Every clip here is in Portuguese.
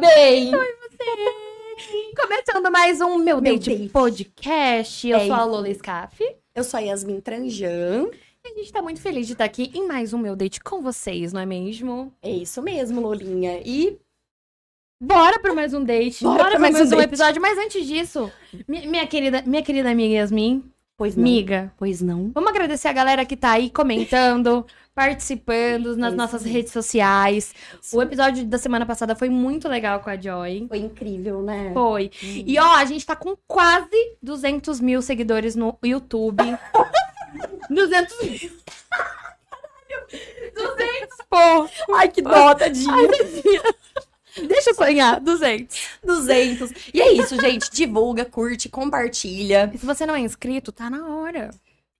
Porque sim, você tá bem. Começando mais um Meu, Meu Date, Date. Podcast. Eu É sou a. Lola Scaff. Eu sou a Yasmin Tranjan. E a gente tá muito feliz de estar aqui em mais um Meu Date com vocês, não é mesmo? É isso mesmo, Lolinha. E Bora pra mais um date. Bora Bora, mais mais, um um, episódio. Mas antes disso, mi- minha querida, minha querida amiga Yasmin, pois não. amiga, Pois não. vamos agradecer a galera que tá aí comentando, participando nas É nossas mesmo. redes sociais. O episódio da semana passada foi muito legal com a Joy. Foi incrível, né? Foi. Hum. E ó, a gente tá com quase 200 mil seguidores no YouTube. 200 mil. 200, pô. Ai, que dó, tadinha. Deixa eu sonhar. 200. 200. E é isso, gente. Divulga, curte, compartilha. E se você não é inscrito, tá na hora.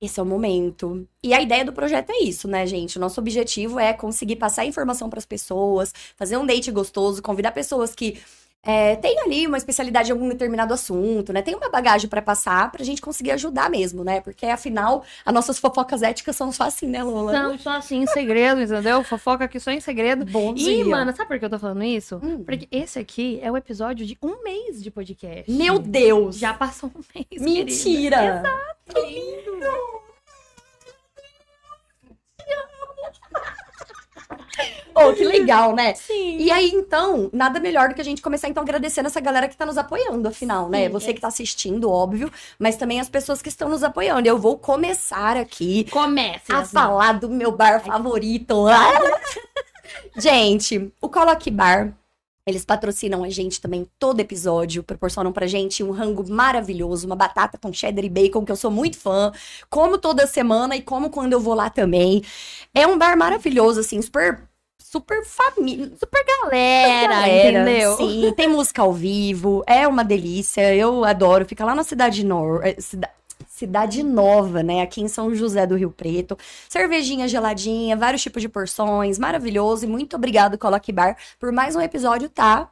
Esse é o momento. E a ideia do projeto é isso, né, gente? O nosso objetivo é conseguir passar informação para as pessoas, fazer um date gostoso, convidar pessoas que é, têm ali uma especialidade em algum determinado assunto, né? Tem uma bagagem para passar pra gente conseguir ajudar mesmo, né? Porque afinal, as nossas fofocas éticas são só assim, né, Lola? Não, só assim, em segredo, entendeu? Fofoca aqui só em segredo. Bom E, dia. mano, sabe por que eu tô falando isso? Hum. Porque esse aqui é o episódio de um mês de podcast. Meu Deus! Já passou um mês. querida. Mentira! Oh, que legal, né? Sim. E aí, então, nada melhor do que a gente começar, então, agradecendo essa galera que tá nos apoiando, afinal, né? Sim, Você é. que tá assistindo, óbvio, mas também as pessoas que estão nos apoiando. Eu vou começar aqui Comece. a falar do meu bar favorito. Gente, o Coloque Bar. Eles patrocinam a gente também todo episódio, proporcionam pra gente um rango maravilhoso, uma batata com cheddar e bacon, que eu sou muito fã, como toda semana e como quando eu vou lá também. É um bar maravilhoso, assim, super, super família, Super galera, galera, entendeu? Sim, tem música ao vivo, é uma delícia, eu adoro. Fica lá na Cidade Nor eh, Cida- Cidade Nova, né? Aqui em São José do Rio Preto. Cervejinha geladinha, vários tipos de porções, maravilhoso. E muito obrigado, Coloque Bar, por mais um episódio tá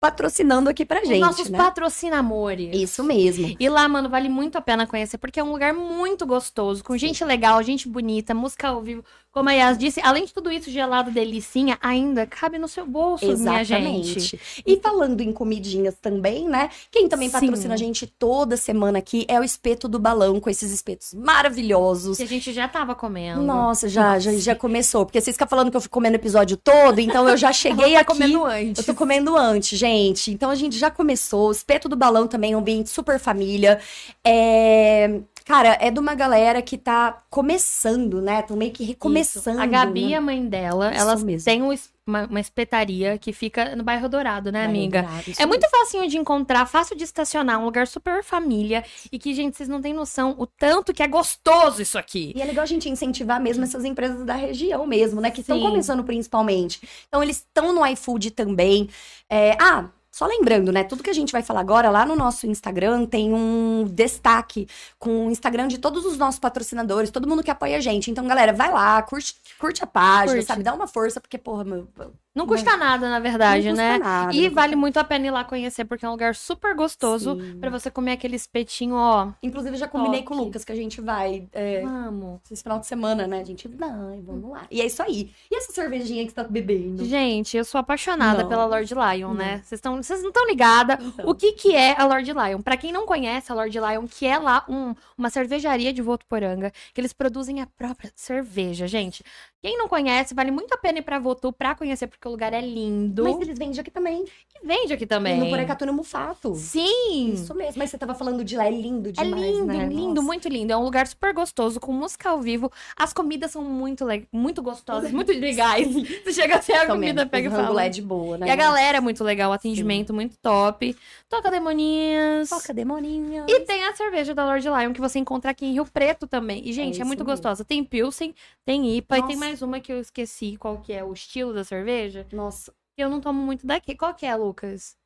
patrocinando aqui pra Os gente, nossos né? patrocinamores. Isso mesmo. E lá, mano, vale muito a pena conhecer, porque é um lugar muito gostoso, com gente legal, gente bonita, música ao vivo. Como a Yas disse, além de tudo isso, gelado delicinha, ainda cabe no seu bolso, minha gente. Exatamente. E falando em comidinhas também, né? Quem também Sim. patrocina a gente toda semana aqui é o Espeto do Balão, com esses espetos maravilhosos. Que a gente já tava comendo. Nossa, já, já, já começou. Porque vocês ficam falando que eu fico comendo o episódio todo, então eu já cheguei Ela aqui. tá comendo antes. Eu tô comendo antes, gente. Então a gente já começou. O Espeto do Balão também, um ambiente super família. É... Cara, é de uma galera que tá começando, né? Tô meio que recomeçando. Isso. A Gabi, né? a mãe dela, Isso elas mesmo. têm um uma, uma espetaria que fica no bairro Dourado, né, amiga? isso É muito facinho de encontrar, fácil de estacionar, um lugar super família. E que, gente, vocês não têm noção o tanto que é gostoso isso aqui. E é legal a gente incentivar mesmo essas empresas da região mesmo, né? Que estão começando principalmente. Então, eles estão no iFood também. É, ah, só lembrando, né? Tudo que a gente vai falar agora, lá no nosso Instagram, tem um destaque com o Instagram de todos os nossos patrocinadores, todo mundo que apoia a gente. Então, galera, vai lá, curte, curte a página, Curte. sabe? Dá uma força, porque, porra, meu. Não custa nada, na verdade, não custa né? nada, E vale muito a pena ir lá conhecer, porque é um lugar super gostoso pra você comer aquele espetinho, ó. Inclusive, já combinei Top. com o Lucas que a gente vai. é, Vamos. esse final de semana, né? A gente vai, vamos lá. E é isso aí. E essa cervejinha que você tá bebendo? Gente, eu sou apaixonada Não. pela Lord Lion, Não. né? Vocês estão, vocês não estão ligadas Então. o que que é a Lord Lion. Pra quem não conhece a Lord Lion, que é lá um- uma cervejaria de Votuporanga, que eles produzem a própria cerveja, gente. Quem não conhece, vale muito a pena ir pra Votu pra conhecer, porque o lugar é lindo. Mas eles vendem aqui também. E vende aqui também. No Porecatu no Mufato. Sim! Isso mesmo. Mas você tava falando de lá, é lindo É demais, lindo, né? lindo, Nossa. muito lindo. É um lugar super gostoso, com música ao vivo. As comidas são muito, le- muito gostosas, muito legais. Você chega até a comida, mesmo, pega e o rango fala. é de boa, né? E a galera é muito legal, atendimento muito top. Toca Demoninhas. Toca demoninha. E tem a cerveja da Lord Lion que você encontra aqui em Rio Preto também. E, gente, é, isso muito mesmo. gostosa. Tem Pilsen, tem IPA e tem Nossa. mais uma que eu esqueci qual que é o estilo da cerveja. Nossa. Eu não tomo muito daqui. Qual que é, Lucas?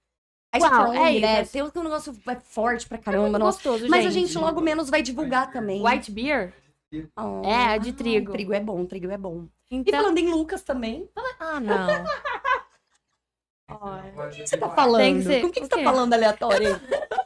A Uau, Strong, é né? isso. Tem um negócio é forte pra É caramba, nossa. gostoso, Mas a gente logo menos vai divulgar também. White Beer? Oh, É, de ah, trigo. Trigo é bom, trigo é bom. E Então... falando em Lucas também. Ah, não. O que você tá falando? Que ser- Com o que você tá falando aleatório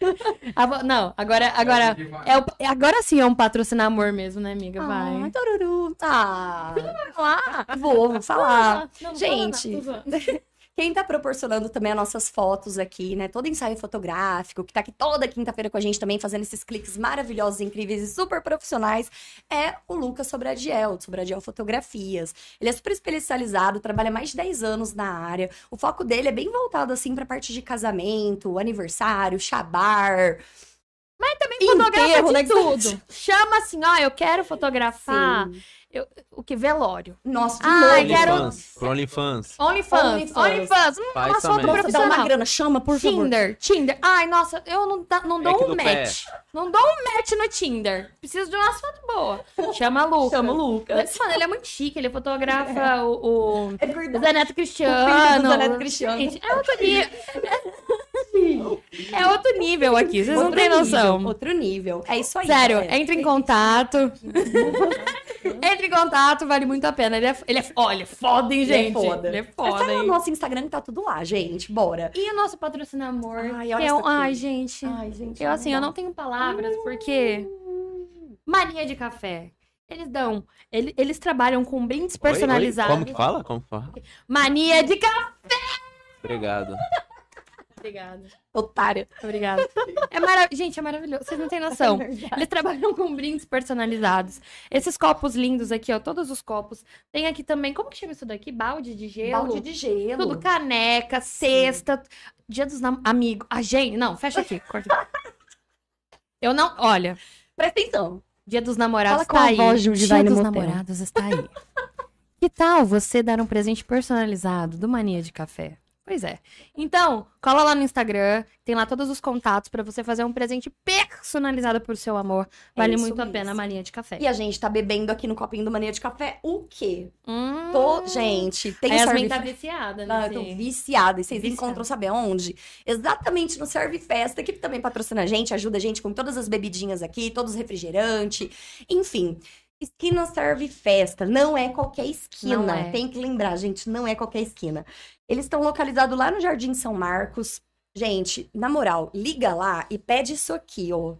Ah, Não, agora, agora, é o- agora sim é um patrocinar amor mesmo, né, amiga? Ai, Vai. tururu. Ah, Lá. vou, vou falar. Não, não Gente. zoando. Quem tá proporcionando também as nossas fotos aqui, né? Todo ensaio fotográfico, que tá aqui toda quinta-feira com a gente também, fazendo esses cliques maravilhosos, incríveis e super profissionais, é o Lucas Sobradiel, do Sobradiel Fotografias. Ele é super especializado, trabalha mais de 10 anos na área. O foco dele é bem voltado, assim, pra parte de casamento, aniversário, chabar. Também Enterro, fotografa né, de que tudo. Chama assim, ó, eu quero fotografar Sim. Eu- o que? Velório. Nossa, de Ai, novo. quero- OnlyFans. Pro OnlyFans. OnlyFans. OnlyFans. Hum, Faz uma foto também. Nossa, dá uma profissional. grana, chama, por favor. Tinder, Tinder. Ai, nossa, eu não, não É dou um do pé. match. Não dou um match no Tinder. Preciso de umas fotos boas. Chama Lucas. Chama o Lucas. Mano, ele é muito chique, ele fotografa o, o É o verdade. Zé Neto O Cristiano. filho do Zé Neto Cristiano. Gente, é outro nível. É outro nível aqui, vocês não Outro têm nível, noção. Outro nível. É isso aí. Sério, galera. entre em contato. entre em contato, vale muito a pena. Ele é, ele é olha, foda, hein, Ele é gente? foda. Ele é Mas foda, tá no hein? nosso Instagram que tá tudo lá, gente. Bora. E o nosso patrocínio amor? Ai, que olha é isso um... Ai, gente. Ai, gente. Eu assim, eu não tenho palavras, porque. Mania de café. Eles dão. ele- Eles trabalham com brindes Oi, oi, personalizados. Como que fala? Como que fala? Mania de café! Obrigado. Obrigada. Otária. Obrigada. É mara... Gente, é maravilhoso. Vocês não têm noção. É. Eles trabalham com brindes personalizados. Esses copos lindos aqui, ó. Todos os copos. Tem aqui também. Como que chama isso daqui? Balde de gelo? Balde de gelo. Tudo caneca, cesta. Dia dos nam... amigos. A gente. Não, fecha aqui. Corta. Eu não. Olha. Presta atenção. Dia dos namorados Fala tá aí. voz Dia dos namorados está aí. que tal você dar um presente personalizado do Mania de Café? Pois é. Então, cola lá no Instagram, tem lá todos os contatos pra você fazer um presente personalizado pro seu amor. Vale É muito a mesmo. pena a Mania de Café. E a gente tá bebendo aqui no copinho do Mania de Café o quê? Hum, Tô... Gente, tem a Yasmin tá viciada, né? eu tô viciada. E vocês Viciada. encontram, sabe aonde? Exatamente no Serve Festa, que também patrocina a gente, ajuda a gente com todas as bebidinhas aqui, todos os refrigerantes. Enfim, esquina Serve Festa. Não é qualquer esquina. É. Tem que lembrar, gente, não é qualquer esquina. Eles estão localizados lá no Jardim São Marcos. Gente, na moral, liga lá e pede isso aqui, ó.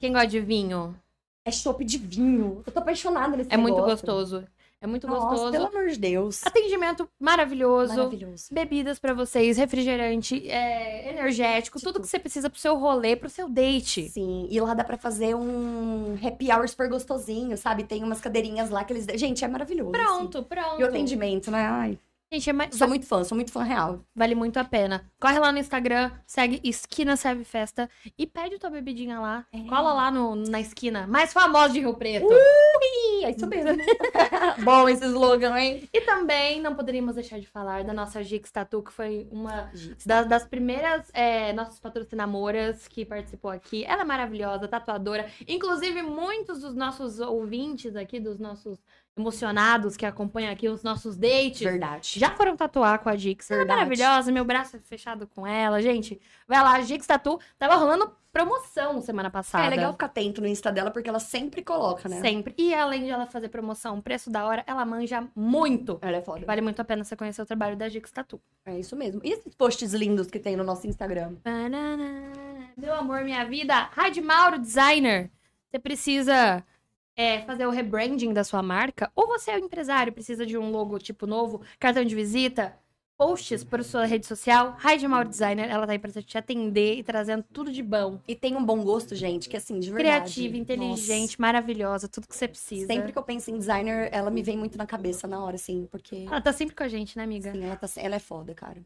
Quem gosta de vinho? É chopp de vinho. Eu tô apaixonada nesse É muito negócio. gostoso. É muito Nossa, gostoso. pelo amor de Deus. Atendimento maravilhoso. Maravilhoso. Bebidas pra vocês, refrigerante, é, energético, tudo que você precisa pro seu rolê, pro seu date. Sim, e lá dá pra fazer um happy hour super gostosinho, sabe? Tem umas cadeirinhas lá que eles. Gente, é maravilhoso. assim. Pronto, pronto. E o atendimento, né? Ai, Gente, é ma- sou muito fã, sou muito fã real. vale muito a pena. Corre lá no Instagram, segue Esquina Serve Festa e pede tua bebidinha lá. É. Cola lá no, na esquina mais famosa de Rio Preto. Ih, é isso mesmo. Bom esse slogan, hein? E também não poderíamos deixar de falar da nossa Gix Tatu, que foi uma da- das primeiras é, nossas patrocinamoras que participou aqui. Ela é maravilhosa, tatuadora. Inclusive, muitos dos nossos ouvintes aqui, dos nossos emocionados que acompanham aqui os nossos dates, Verdade. já foram tatuar com a Gix. Ela é maravilhosa, meu braço é fechado com ela. Gente, vai lá, Gix Tatu. Tava rolando promoção semana passada. É legal ficar atento no Insta dela, porque ela sempre coloca, né? Sempre. E além de ela fazer promoção, preço da hora, ela manja muito. Ela é foda. Vale muito a pena você conhecer o trabalho da Gix Tatu. É isso mesmo. E esses posts lindos que tem no nosso Instagram? Banana, Meu amor, minha vida. Raid Mauro, designer. Você precisa é, fazer o rebranding da sua marca? Ou você é um empresário, precisa de um logotipo novo, cartão de visita, posts para sua rede social? Raid Mauro, designer. Ela tá aí pra te atender e trazendo tudo de bom. E tem um bom gosto, gente, que assim, de verdade. Criativa, inteligente, maravilhosa, tudo que você precisa. Sempre que eu penso em designer, ela me vem muito na cabeça na hora, assim, porque. Ela tá sempre com a gente, né, amiga? Sim, ela, tá, ela é foda, cara.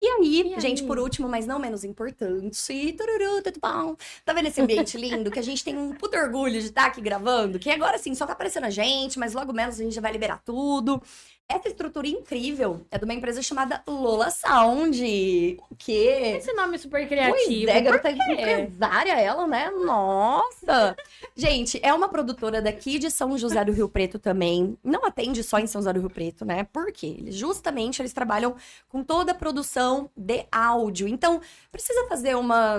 E aí, E gente, aí? por último, mas não menos importante, tururu, tudo bom? Tá vendo esse ambiente lindo? Que a gente tem um puto orgulho de estar aqui gravando, que agora sim, só tá aparecendo a gente, mas logo menos a gente já vai liberar tudo. Essa estrutura incrível é de uma empresa chamada Lola Sound. O quê? Esse nome super Pois criativo. é, por garota empresária ela, né? Nossa! Gente, é uma produtora daqui de São José do Rio Preto também. Não atende só em São José do Rio Preto, né? Por quê? Eles, justamente, eles trabalham com toda a produção de áudio. Então, precisa fazer uma...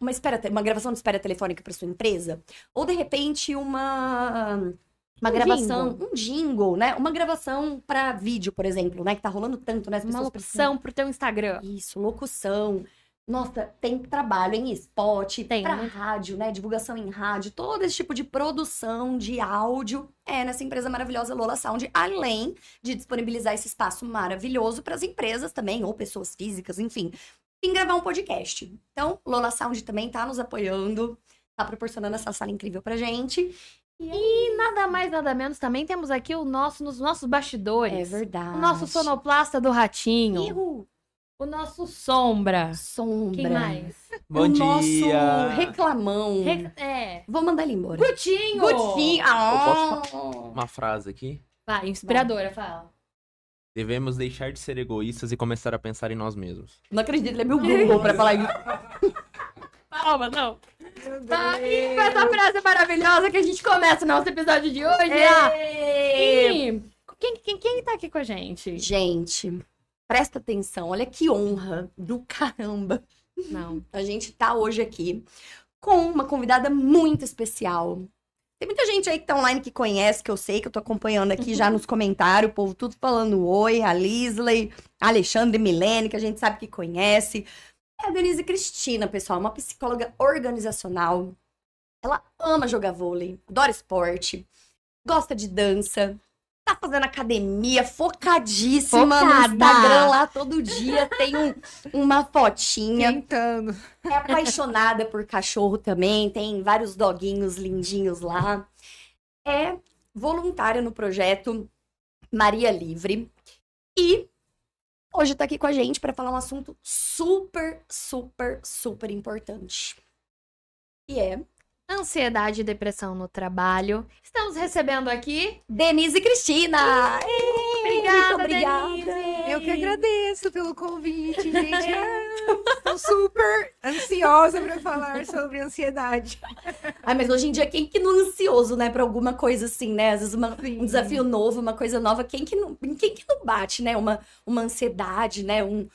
Uma, espera, uma gravação de espera telefônica para sua empresa? Ou, de repente, uma... Uma Um gravação, um jingle, né? Uma gravação para vídeo, por exemplo, né? Que tá rolando tanto, né? As Uma locução pro teu Instagram. isso, locução. Nossa, tem trabalho em spot, Tem, pra rádio, né? Divulgação em rádio, todo esse tipo de produção de áudio é nessa empresa maravilhosa Lola Sound, além de disponibilizar esse espaço maravilhoso para as empresas também, ou pessoas físicas, enfim, em gravar um podcast. Então, Lola Sound também tá nos apoiando, tá proporcionando essa sala incrível pra gente. E nada mais, nada menos, também temos aqui o nosso, nos nossos bastidores. É verdade. O nosso sonoplasta do ratinho. Ihu, O nosso sombra. sombra. Quem mais? Bom o dia. nosso reclamão. Re- É. Vou mandar ele embora. Gutinho! Gutinho. Ah, Uma frase aqui. Vai, inspiradora, fala. Devemos deixar de ser egoístas e começar a pensar em nós mesmos. Não acredito, ele é meu Google pra falar isso. Palma, não. Tá, e com essa frase maravilhosa que a gente começa o nosso episódio de hoje. ah. E quem, quem, quem tá aqui com a gente? Gente, presta atenção, olha que honra do caramba. Não. A gente tá hoje aqui com uma convidada muito especial. Tem muita gente aí que tá online que conhece, que eu sei, que eu tô acompanhando aqui já nos comentários, o povo tudo falando oi, a Lisley, a Alexandre Milene, que a gente sabe que conhece. É a Denise Cristina, pessoal, uma psicóloga organizacional. Ela ama jogar vôlei, adora esporte, gosta de dança, tá fazendo academia, focadíssima no Focada. Instagram lá todo dia, tem um- uma fotinha. Tentando. É apaixonada por cachorro também, tem vários doguinhos lindinhos lá. É voluntária no projeto Maria Livre. E hoje tá aqui com a gente para falar um assunto super, super, super importante. E é Ansiedade e depressão no trabalho. Estamos recebendo aqui. Denise Cristina! Ei, Obrigada, muito obrigada! Denise. Eu que agradeço pelo convite, gente. Estou super ansiosa para falar sobre ansiedade. Ai, mas hoje em dia, quem que não é ansioso, né, pra alguma coisa assim, né? Às vezes uma- um desafio novo, uma coisa nova, quem que não, em quem que não bate, né? Uma, uma ansiedade, né? Um...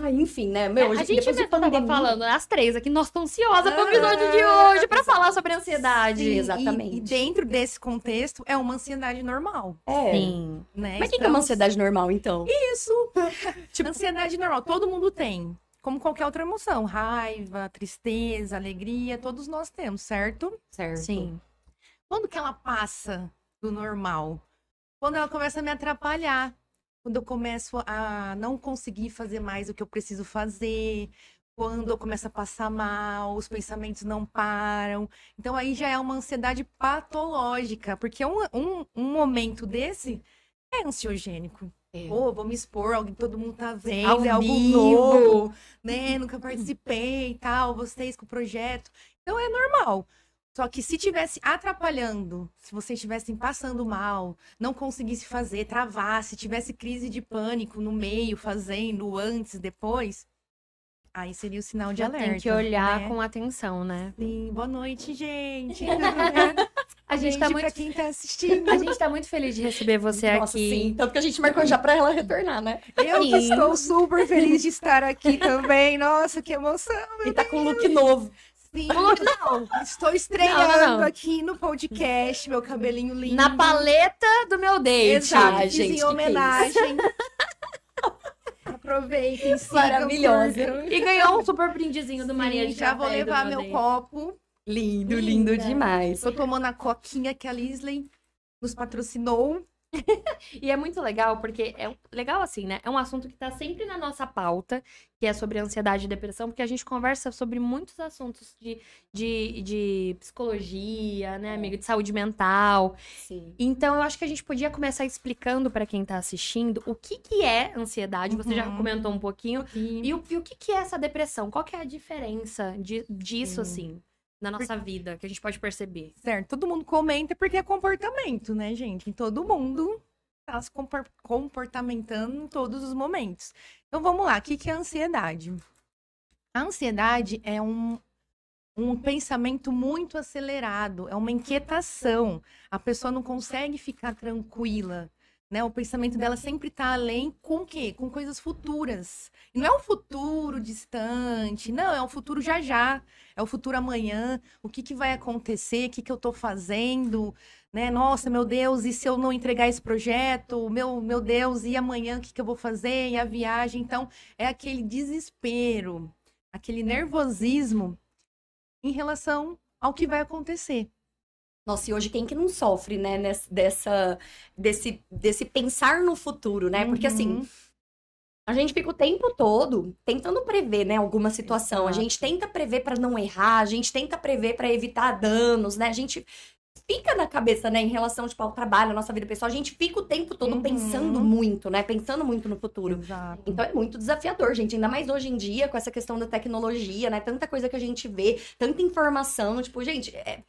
Ah, enfim, né? Meu, a gente de mesmo tava pandemia... falando, as três aqui, nós estamos ansiosas pro Ah, episódio de hoje pra falar sobre ansiedade. Sim, E- exatamente. E, dentro desse contexto, é uma ansiedade normal, É. Sim. né? Mas o que, que é uma ansiedade normal, então? Isso. tipo, ansiedade normal, todo mundo tem. Como qualquer outra emoção. Raiva, tristeza, alegria, todos nós temos, certo? Certo. Sim. Quando que ela passa do normal? Quando ela começa a me atrapalhar. Quando eu começo a não conseguir fazer mais o que eu preciso fazer. Quando eu começo a passar mal, os pensamentos não param. Então aí já é uma ansiedade patológica. Porque um, um, um momento desse é ansiogênico. É. Pô, vou me expor, alguém, todo mundo tá vendo, Ao é algo vivo. novo, né? Nunca participei e tal, vocês com o projeto. Então é normal. Só que se tivesse atrapalhando, se vocês estivessem passando mal, não conseguisse fazer, travasse, tivesse crise de pânico no meio, fazendo, antes, depois, aí seria o sinal de Já alerta. tem que olhar né? com atenção, né? Sim, boa noite, gente. A gente tá muito quem tá assistindo. A gente tá muito feliz de receber você Nossa, aqui. sim. Tanto que a gente marcou já pra ela retornar, né? Eu Sim. estou super feliz de estar aqui também. Nossa, que emoção. E tá com um look novo. Sim, não, estou estreando Não, não, aqui no podcast, meu cabelinho lindo. Na paleta do meu date. Exato, fiz gente, em é homenagem. Aproveitem, sigam, Maravilhosa. E ganhou um super brindezinho do Sim, Maria de já vou levar meu meu copo. Lindo, Linda. lindo demais. Tô tomando a coquinha que a Lisley nos patrocinou. E é muito legal, porque é legal assim, né? É um assunto que tá sempre na nossa pauta, que é sobre ansiedade e depressão, porque a gente conversa sobre muitos assuntos de, de, de psicologia, né, amiga? De saúde mental. Sim. Então, eu acho que a gente podia começar explicando pra quem tá assistindo o que, que é ansiedade. Você já Uhum. comentou um pouquinho. E E o, e o que, que é essa depressão? Qual que é a diferença de, disso, Sim. assim, na nossa vida, que a gente pode perceber? Certo, todo mundo comenta porque é comportamento, né, gente? Todo mundo tá se compor- comportamentando em todos os momentos. Então vamos lá, o que que é ansiedade? A ansiedade é um, um pensamento muito acelerado, é uma inquietação. A pessoa não consegue ficar tranquila. Né? O pensamento dela sempre está além com o quê? Com coisas futuras. E não é um futuro distante, não, é um futuro já já. É o futuro amanhã, o que, que vai acontecer, o que, que eu estou fazendo, né? Nossa, meu Deus, e se eu não entregar esse projeto? Meu, meu Deus, e amanhã o que, que eu vou fazer? E a viagem? Então, é aquele desespero, aquele nervosismo em relação ao que vai acontecer. Nossa, e hoje quem que não sofre, né, nessa, dessa, desse, desse pensar no futuro, né? Porque assim, Uhum. a gente fica o tempo todo tentando prever, né, alguma situação. A Exato. gente tenta prever pra não errar, a gente tenta prever pra evitar danos, né? A gente fica na cabeça, né, em relação tipo ao trabalho, à nossa vida pessoal, a gente fica o tempo todo Uhum. pensando muito, né? Pensando muito no futuro. Exato. Então é muito desafiador, gente. Ainda mais hoje em dia, com essa questão da tecnologia, né? Tanta coisa que a gente vê, tanta informação. Tipo, gente, é,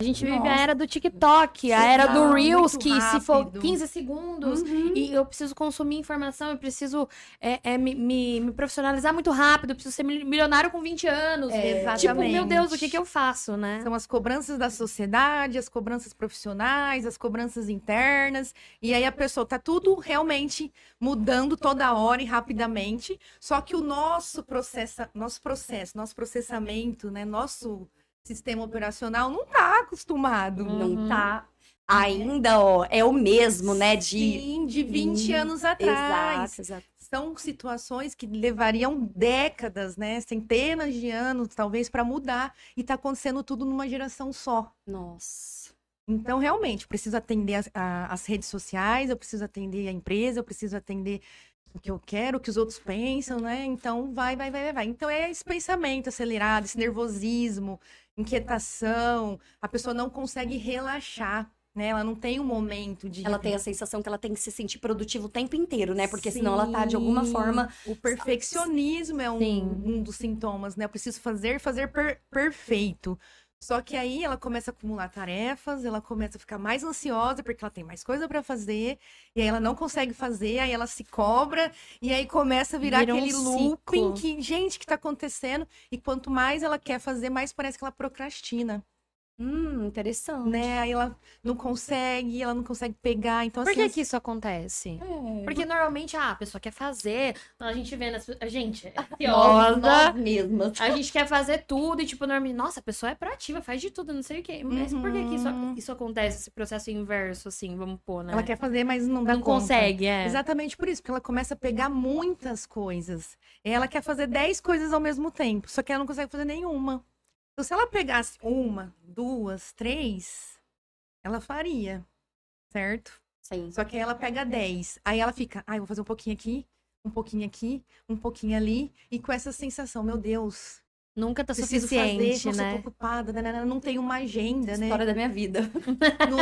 A gente vive a Nossa. era do TikTok, a era do Reels, que se for rápido. 15 segundos Uhum. e eu preciso consumir informação, eu preciso é, é, me, me- me profissionalizar muito rápido, eu preciso ser mil- milionário com 20 anos. É, Tipo, meu exatamente. Deus, o que, que eu faço, né? São as cobranças da sociedade, as cobranças profissionais, as cobranças internas. E aí a pessoa tá tudo realmente mudando toda hora e rapidamente. Só que o nosso processo, nosso processo, nosso processamento, né, nosso sistema operacional não tá acostumado. Uhum. não tá ainda, ó, é o mesmo, né? De. Sim, de 20 Sim, anos atrás. Exato, exato. São situações que levariam décadas, né, centenas de anos, talvez, para mudar. E tá acontecendo tudo numa geração só. Nossa. Então, realmente, eu preciso atender as, a- as redes sociais, eu preciso atender a empresa, eu preciso atender o que eu quero, o que os outros pensam, né? Então, vai, vai, vai, vai, vai. Então, é esse pensamento acelerado, esse nervosismo, inquietação, a pessoa não consegue relaxar, né? Ela não tem um momento de... Ela tem a sensação que ela tem que se sentir produtiva o tempo inteiro, né? Porque senão ela tá, de alguma Sim. forma. O perfeccionismo é um, Sim. um dos sintomas, né? Eu preciso fazer, fazer per- perfeito. Só que aí ela começa a acumular tarefas, ela começa a ficar mais ansiosa porque ela tem mais coisa pra fazer, e aí ela não consegue fazer, aí ela se cobra, e aí começa a virar Vira um aquele looping ciclo. que, gente, que tá acontecendo? E quanto mais ela quer fazer, mais parece que ela procrastina, Hum, interessante. né? Aí ela não consegue, ela não consegue pegar, então Por assim... que que isso acontece? É. Porque normalmente, ah, a pessoa quer fazer, então a gente vê nas... A gente é ansiosa, nós mesmas. a gente quer fazer tudo e, tipo, normalmente, nossa, a pessoa é proativa, faz de tudo, não sei o quê. Mas por que que isso, Uhum. isso acontece, esse processo inverso, assim, vamos pôr, né? Ela quer fazer, mas não dá Não conta. consegue, é. Exatamente por isso, porque ela começa a pegar muitas coisas. Ela quer fazer 10 coisas ao mesmo tempo, só que ela não consegue fazer nenhuma. Então, se ela pegasse uma, duas, três, ela faria, certo? Sim. Só que aí ela pega 10. Aí ela fica, ai, vou fazer um pouquinho aqui, um pouquinho aqui, um pouquinho ali, e com essa sensação, meu Deus, Nunca tá preciso suficiente, fazer, nossa, eu né? tô ocupada, nanana, não tem uma agenda, né? História da minha vida.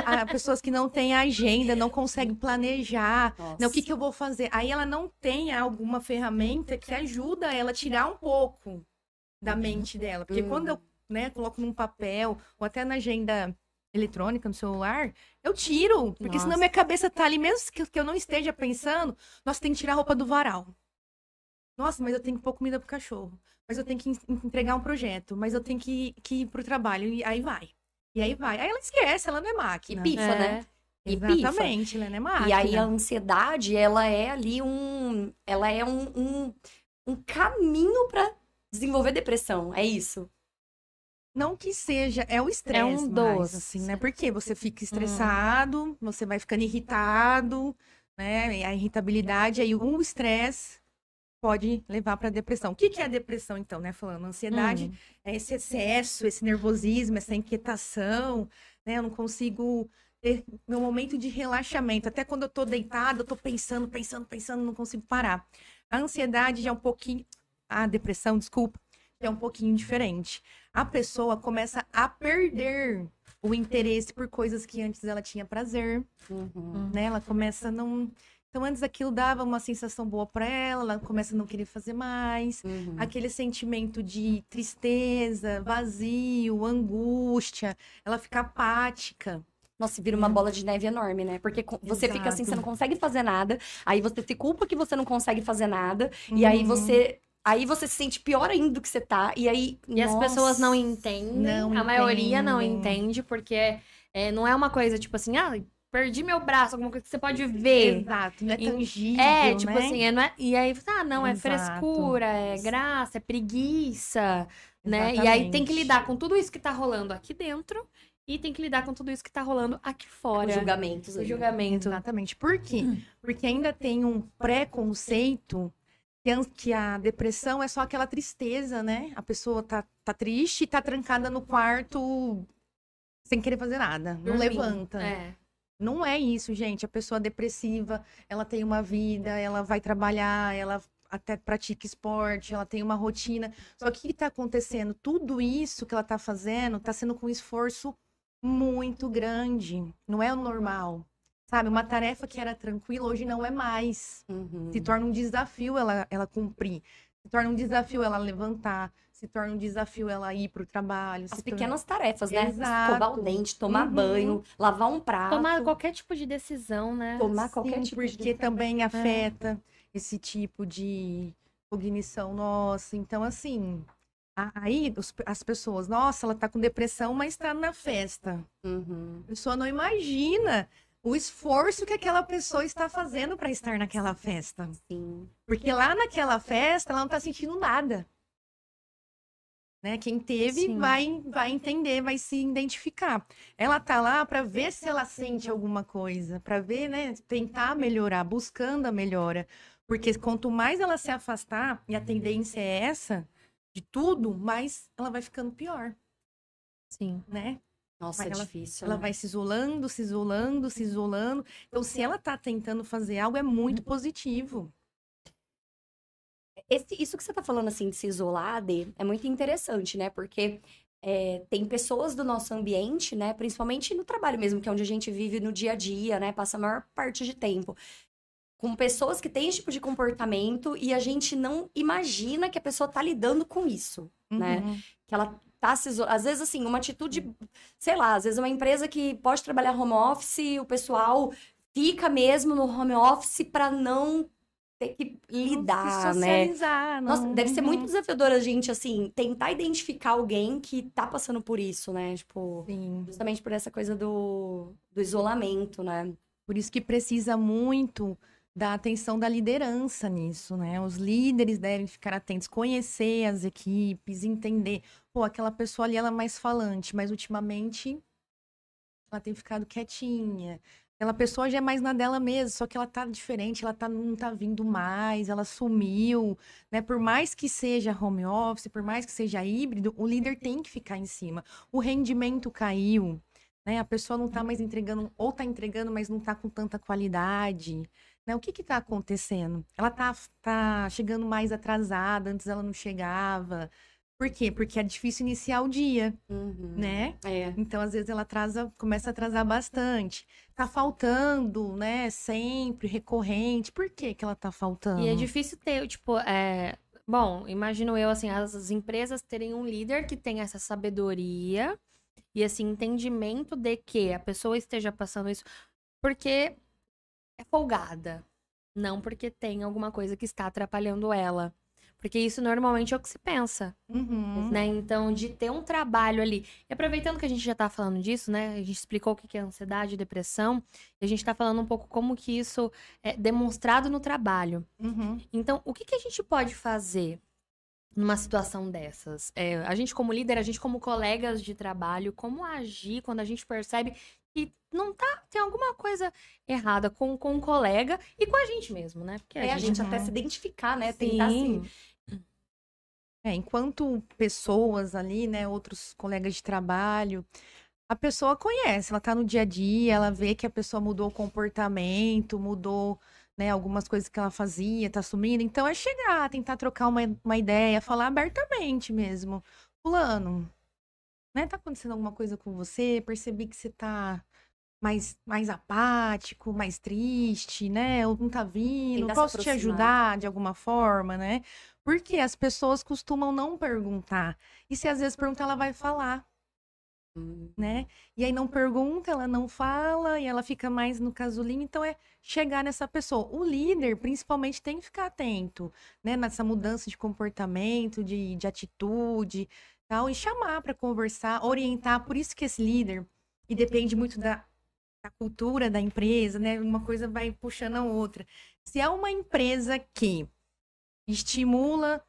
Há pessoas que não têm agenda, não conseguem planejar, né, o que, que eu vou fazer? Aí ela não tem alguma ferramenta que ajuda ela a tirar um pouco da mente dela. Porque Uhum. quando eu né, coloco num papel ou até na agenda eletrônica no celular, eu tiro. Porque Nossa. senão minha cabeça tá ali, mesmo que, que eu não esteja pensando, nossa, tem que tirar a roupa do varal. Nossa, mas eu tenho que pôr comida pro cachorro. Mas eu tenho que en- entregar um projeto. Mas eu tenho que, que ir pro trabalho. E aí vai. E aí vai. Aí ela esquece, ela não é E máquina. pifa, É. né? E pifa. Exatamente, ela não é máquina. E aí a ansiedade, ela é ali um. Ela é um, um, um caminho pra desenvolver depressão. É isso. Não que seja, é o estresse É um doce. assim, né? Porque você Hum. fica estressado, você vai ficando irritado, né? A irritabilidade, aí o estresse pode levar para depressão. O que que é a depressão, então, né? Falando, ansiedade Hum. é esse excesso, esse nervosismo, essa inquietação, né? Eu não consigo ter meu momento de relaxamento. Até quando eu tô deitada, eu tô pensando, pensando, pensando, não consigo parar. A ansiedade já é um pouquinho. A depressão, desculpa, já é um pouquinho diferente. A pessoa começa a perder o interesse por coisas que antes ela tinha prazer, Uhum. né? Ela começa a não. Então, antes aquilo dava uma sensação boa para ela, ela começa a não querer fazer mais Uhum. aquele sentimento de tristeza, vazio, angústia, ela fica apática. Nossa, vira uma bola de neve enorme, né? Porque você fica assim, Exato. você não consegue fazer nada, aí você se culpa que você não consegue fazer nada, e aí Uhum. você. Aí você se sente pior ainda do que você tá, e aí. E as pessoas não entendem, Não a maioria não entendem. entende, porque é, não é uma coisa tipo assim, ah, perdi meu braço, alguma coisa que você pode ver. Exato, não é tangível, É, tipo né? assim, é, não é, e aí, ah, não, é Exato. frescura, é graça, é preguiça, né? E aí tem que Exatamente. lidar com tudo isso que tá rolando aqui dentro e tem que lidar com tudo isso que tá rolando aqui fora. Os julgamentos. O aí. julgamento. Exatamente. Por quê? Porque ainda tem um preconceito que a, que a depressão é só aquela tristeza, né? A pessoa tá, tá triste e tá trancada no quarto sem querer fazer nada, não levanta. É. Não é isso, gente. A pessoa depressiva, ela tem uma vida, ela vai trabalhar, ela até pratica esporte, ela tem uma rotina. Só que o que está acontecendo? Tudo isso que ela está fazendo está sendo com um esforço muito grande. Não é o normal. Sabe, uma tarefa que era tranquila, hoje não é mais. Uhum. Se torna um desafio ela, ela cumprir. Se torna um desafio ela levantar. Se torna um desafio ela ir para o trabalho. As se torna- pequenas tarefas, né? Exato. Escovar o dente, tomar Uhum. banho, lavar um prato. Tomar qualquer tipo de decisão, né? Tomar qualquer Sim, tipo porque de... também afeta esse tipo de cognição nossa. Então, assim, aí as pessoas, nossa, ela tá com depressão, mas tá na festa. Uhum. A pessoa não imagina o esforço que aquela pessoa está fazendo para estar naquela festa. Sim. Porque lá naquela festa ela não tá sentindo nada. Né? Quem teve Sim. vai, vai entender, vai se identificar. Ela tá lá para ver se ela sente alguma coisa, para ver, né, tentar melhorar, buscando a melhora. Porque quanto mais ela se afastar, e a tendência é essa, de tudo, mais ela vai ficando pior, Sim. né? Nossa, é ela- difícil. Ela né? vai se isolando, se isolando, se isolando. Então, se ela tá tentando fazer algo, é muito positivo. Esse- isso que você tá falando, assim, de se isolar, Ade, é muito interessante, né? Porque é, tem pessoas do nosso ambiente, né? Principalmente no trabalho mesmo, que é onde a gente vive no dia a dia, né? Passa a maior parte de tempo. Com pessoas que têm esse tipo de comportamento e a gente não imagina que a pessoa tá lidando com isso, né? Uhum. Que ela tá se isolando. Às vezes, assim, uma atitude, sei lá, às vezes uma empresa que pode trabalhar home office, o pessoal fica mesmo no home office para não ter que lidar, se né? socializar, Nossa, não- deve ser Uhum. muito desafiador a gente, assim, tentar identificar alguém que tá passando por isso, né? Tipo, Sim. justamente por essa coisa do, do isolamento, né? Por isso que precisa muito da atenção da liderança nisso, né? Os líderes devem ficar atentos, conhecer as equipes, entender. Pô, aquela pessoa ali ela é mais falante, mas ultimamente ela tem ficado quietinha. Aquela pessoa já é mais na dela mesmo, só que ela tá diferente, ela tá, não tá vindo mais, ela sumiu, né? Por mais que seja home office, por mais que seja híbrido, o líder tem que ficar em cima. O rendimento caiu, né? A pessoa não tá mais entregando, ou tá entregando, mas não tá com tanta qualidade, né? O que que tá acontecendo? Ela tá, tá chegando mais atrasada, antes ela não chegava. Por quê? Porque é difícil iniciar o dia, Uhum. né? É. Então, às vezes, ela atrasa, começa a atrasar bastante. Tá faltando, né? Sempre, recorrente. Por que que ela tá faltando? E é difícil ter, tipo, é... Bom, imagino eu, assim, as as empresas terem um líder que tem essa sabedoria e esse entendimento de que a pessoa esteja passando isso porque é folgada. Não porque tem alguma coisa que está atrapalhando ela. Porque isso normalmente é o que se pensa. Uhum. né? Então, de ter um trabalho ali. E aproveitando que a gente já tá falando disso, né? A gente explicou o que é ansiedade e depressão. E a gente tá falando um pouco como que isso é demonstrado no trabalho. Uhum. Então, o que que a gente pode fazer numa situação dessas? É, a gente como líder, a gente como colegas de trabalho, como agir quando a gente percebe que não tá, tem alguma coisa errada com, com o colega e com a gente mesmo, né? Porque É, a gente até se identificar, né? Tentar assim. É, enquanto pessoas ali, né, outros colegas de trabalho, a pessoa conhece, ela tá no dia a dia, ela vê que a pessoa mudou o comportamento, mudou, né, algumas coisas que ela fazia, tá sumindo. Então é chegar, tentar trocar uma, uma ideia, falar abertamente mesmo. Fulano, né, tá acontecendo alguma coisa com você? Percebi que você tá mais, mais apático, mais triste, né? Ou não tá vindo, Tentar posso te ajudar de alguma forma, né? Porque as pessoas costumam não perguntar. E se às vezes perguntar, ela vai falar, Hum, né? E aí não pergunta, ela não fala, e ela fica mais no casulinho. Então é chegar nessa pessoa. O líder, principalmente, tem que ficar atento, né? Nessa mudança de comportamento, de, de atitude, tal, e chamar para conversar, orientar. Por isso que esse líder, e depende muito da, da cultura da empresa, né? Uma coisa vai puxando a outra. Se é uma empresa que estimula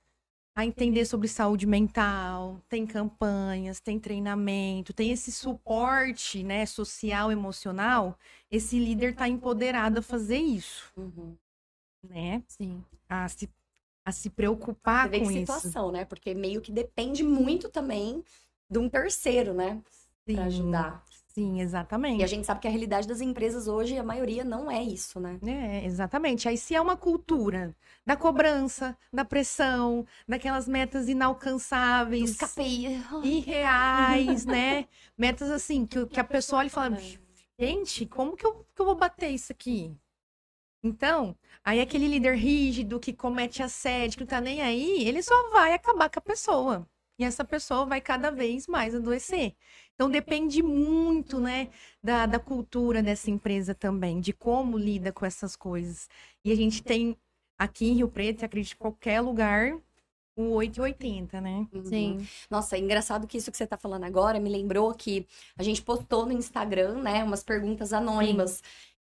a entender sobre saúde mental, tem campanhas, tem treinamento, tem esse suporte, né, social, emocional, esse líder está empoderado a fazer isso, uhum. né? Sim. A se a se preocupar Você vê com que isso. situação, né? Porque meio que depende muito também de um terceiro, né? Sim, ajudar. Sim, exatamente. E a gente sabe que a realidade das empresas hoje, a maioria não é isso, né? É, exatamente. Aí se é uma cultura da cobrança, da pressão, daquelas metas inalcançáveis, Os KPI. irreais, né? Metas assim, que, que a pessoa olha e fala, gente, como que eu, que eu vou bater isso aqui? Então, aí aquele líder rígido que comete assédio, que não tá nem aí, ele só vai acabar com a pessoa. E essa pessoa vai cada vez mais adoecer. Então depende muito, né, da, da cultura dessa empresa também, de como lida com essas coisas. E a gente tem aqui em Rio Preto, acredito em qualquer lugar, o 880, né? Uhum. Sim. Nossa, é engraçado que isso que você tá falando agora me lembrou que a gente postou no Instagram, né, umas perguntas anônimas.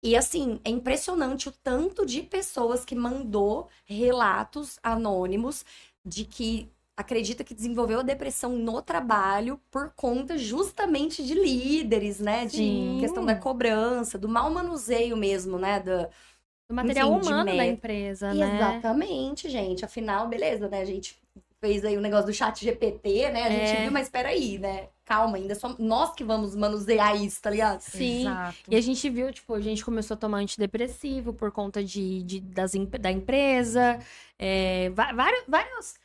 E assim, é impressionante o tanto de pessoas que mandou relatos anônimos de que acredita que desenvolveu a depressão no trabalho por conta justamente de líderes, né? De Sim. questão da cobrança, do mau manuseio mesmo, né? Da... Do material Enfim, humano da empresa, né? Exatamente, gente. Afinal, beleza, né? A gente fez aí o negócio do chat GPT, né? A gente É. viu, mas peraí, né? Calma, ainda só nós que vamos manusear isso, tá ligado? Sim. Exato. E a gente viu, tipo, a gente começou a tomar antidepressivo por conta de, de- das, da empresa. É, vários. vários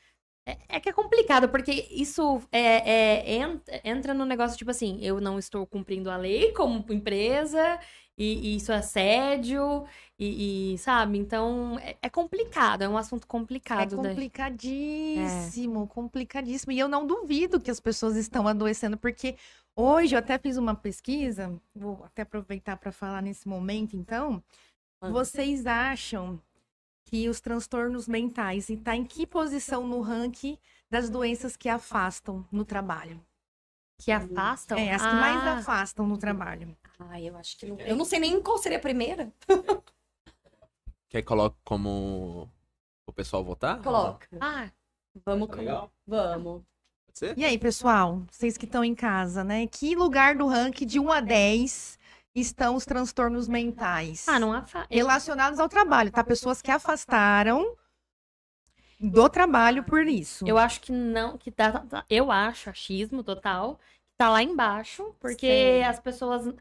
é, é que é complicado, porque isso é, é- en- entra no negócio, tipo assim, eu não estou cumprindo a lei como empresa, e, e isso é assédio, e, e, sabe? Então, é, é complicado, é um assunto É complicado. né? complicadíssimo, complicadíssimo. E eu não duvido que as pessoas estão adoecendo, porque hoje eu até fiz uma pesquisa, vou até aproveitar para falar nesse momento, então. Vocês acham que os transtornos mentais está em que posição no ranking das doenças que afastam no trabalho? Que afastam. é, as que mais Ah, afastam no trabalho. Ai, eu acho que não. Eu não sei nem qual seria a primeira. Quer que coloque como o pessoal votar? Coloca. Ah, Vamos, Tá legal? vamos. Pode ser? E aí, pessoal, vocês que estão em casa, né? Que lugar do ranking de 1 a 10 estão os transtornos mentais? ah não afasta. relacionados ao trabalho, tá? Pessoas que afastaram do trabalho por isso. Eu acho que não, que tá, tá- eu acho, achismo total, que tá lá embaixo, porque Sei. as pessoas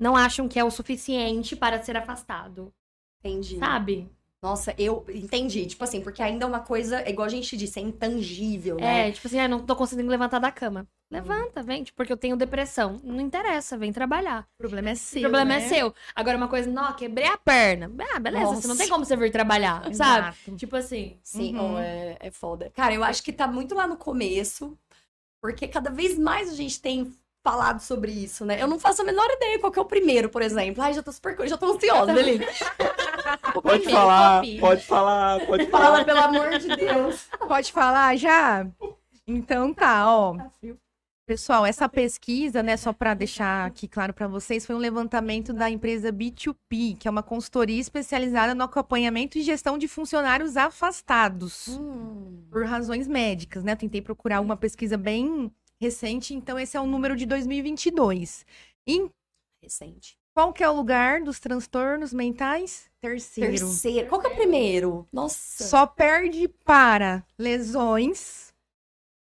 não acham que é o suficiente para ser afastado, Entendi. sabe? Nossa, eu entendi. Tipo assim, porque ainda é uma coisa, é igual a gente disse, é intangível, né? É, tipo assim, ah, não tô conseguindo levantar da cama. Levanta, vem, tipo, porque eu tenho depressão. Não interessa, vem trabalhar. O problema é seu. o problema né? é seu. Agora, uma coisa, não, quebrei a perna. Ah, beleza, você não tem como você vir trabalhar, sabe? Exato. Tipo assim. Sim, Uhum. não, é, é foda. Cara, eu acho que tá muito lá no começo, porque cada vez mais a gente tem falado sobre isso, né? Eu não faço a menor ideia qual que é o primeiro, por exemplo. Ai, já tô super, já tô ansiosa, Belinha. Pode Primeiro, falar, pode falar, pode falar. Fala, pelo amor de Deus. Pode falar já? Então tá, ó. Tá frio. Pessoal, essa pesquisa, né, só para deixar aqui claro para vocês, foi um levantamento da empresa B2P, que é uma consultoria especializada no acompanhamento e gestão de funcionários afastados. Hum, por razões médicas, né? Eu tentei procurar uma pesquisa bem recente, então esse é o número de 2022. Em recente. qual que é o lugar dos transtornos mentais? Terceiro. Terceiro. Qual que é o primeiro? Nossa. Só perde para lesões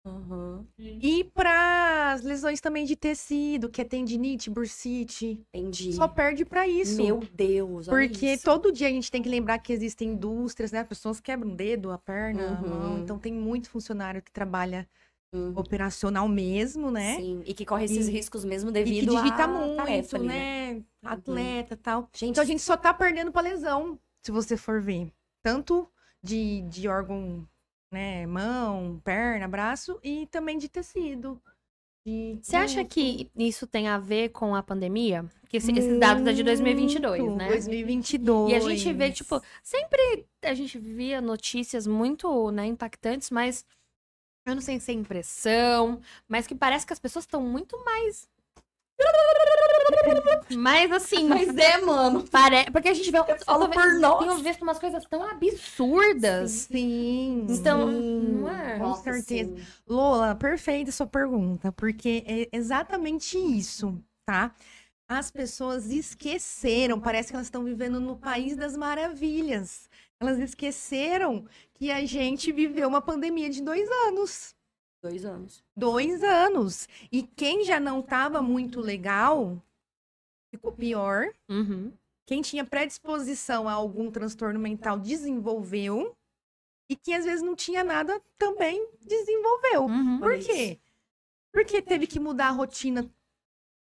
Aham, e para as lesões também de tecido, que é tendinite, bursite. entendi. Só perde para isso. Meu Deus, Porque isso. todo dia a gente tem que lembrar que existem indústrias, né? Pessoas quebram o dedo, a perna, a Uhum. mão. Então tem muito funcionário que trabalha Uhum. operacional mesmo, né? Sim, e que corre esses E- riscos mesmo E que devido digita à muito, tarefa ali, né? Atleta e tal. Gente, Então a gente só tá perdendo pra lesão, se você for ver. Tanto de, de órgão, né? Mão, perna, braço e também de tecido. De- Você acha que isso tem a ver com a pandemia? Que esse- esses dados é de 2022, Muito, né? 2022. E a gente vê, tipo, sempre a gente via notícias muito, né, impactantes, mas eu não sei se é impressão, mas que parece que as pessoas estão muito mais. Mas assim, Mas é, mano. pare... porque a gente vê. Eu falo por vendo- nós. Tenho visto umas coisas tão absurdas. Sim. Então, Sim. não é? Com Nossa, certeza. sim. Lola, perfeita sua pergunta, porque é exatamente isso, tá? As pessoas esqueceram, parece que elas estão vivendo no país das maravilhas. Elas esqueceram que a gente viveu uma pandemia de dois anos. Dois anos. Dois anos. E quem já não estava muito legal, ficou pior. Uhum. Quem tinha predisposição a algum transtorno mental desenvolveu. E quem às vezes não tinha nada também desenvolveu. Uhum. Por quê? Porque teve que mudar a rotina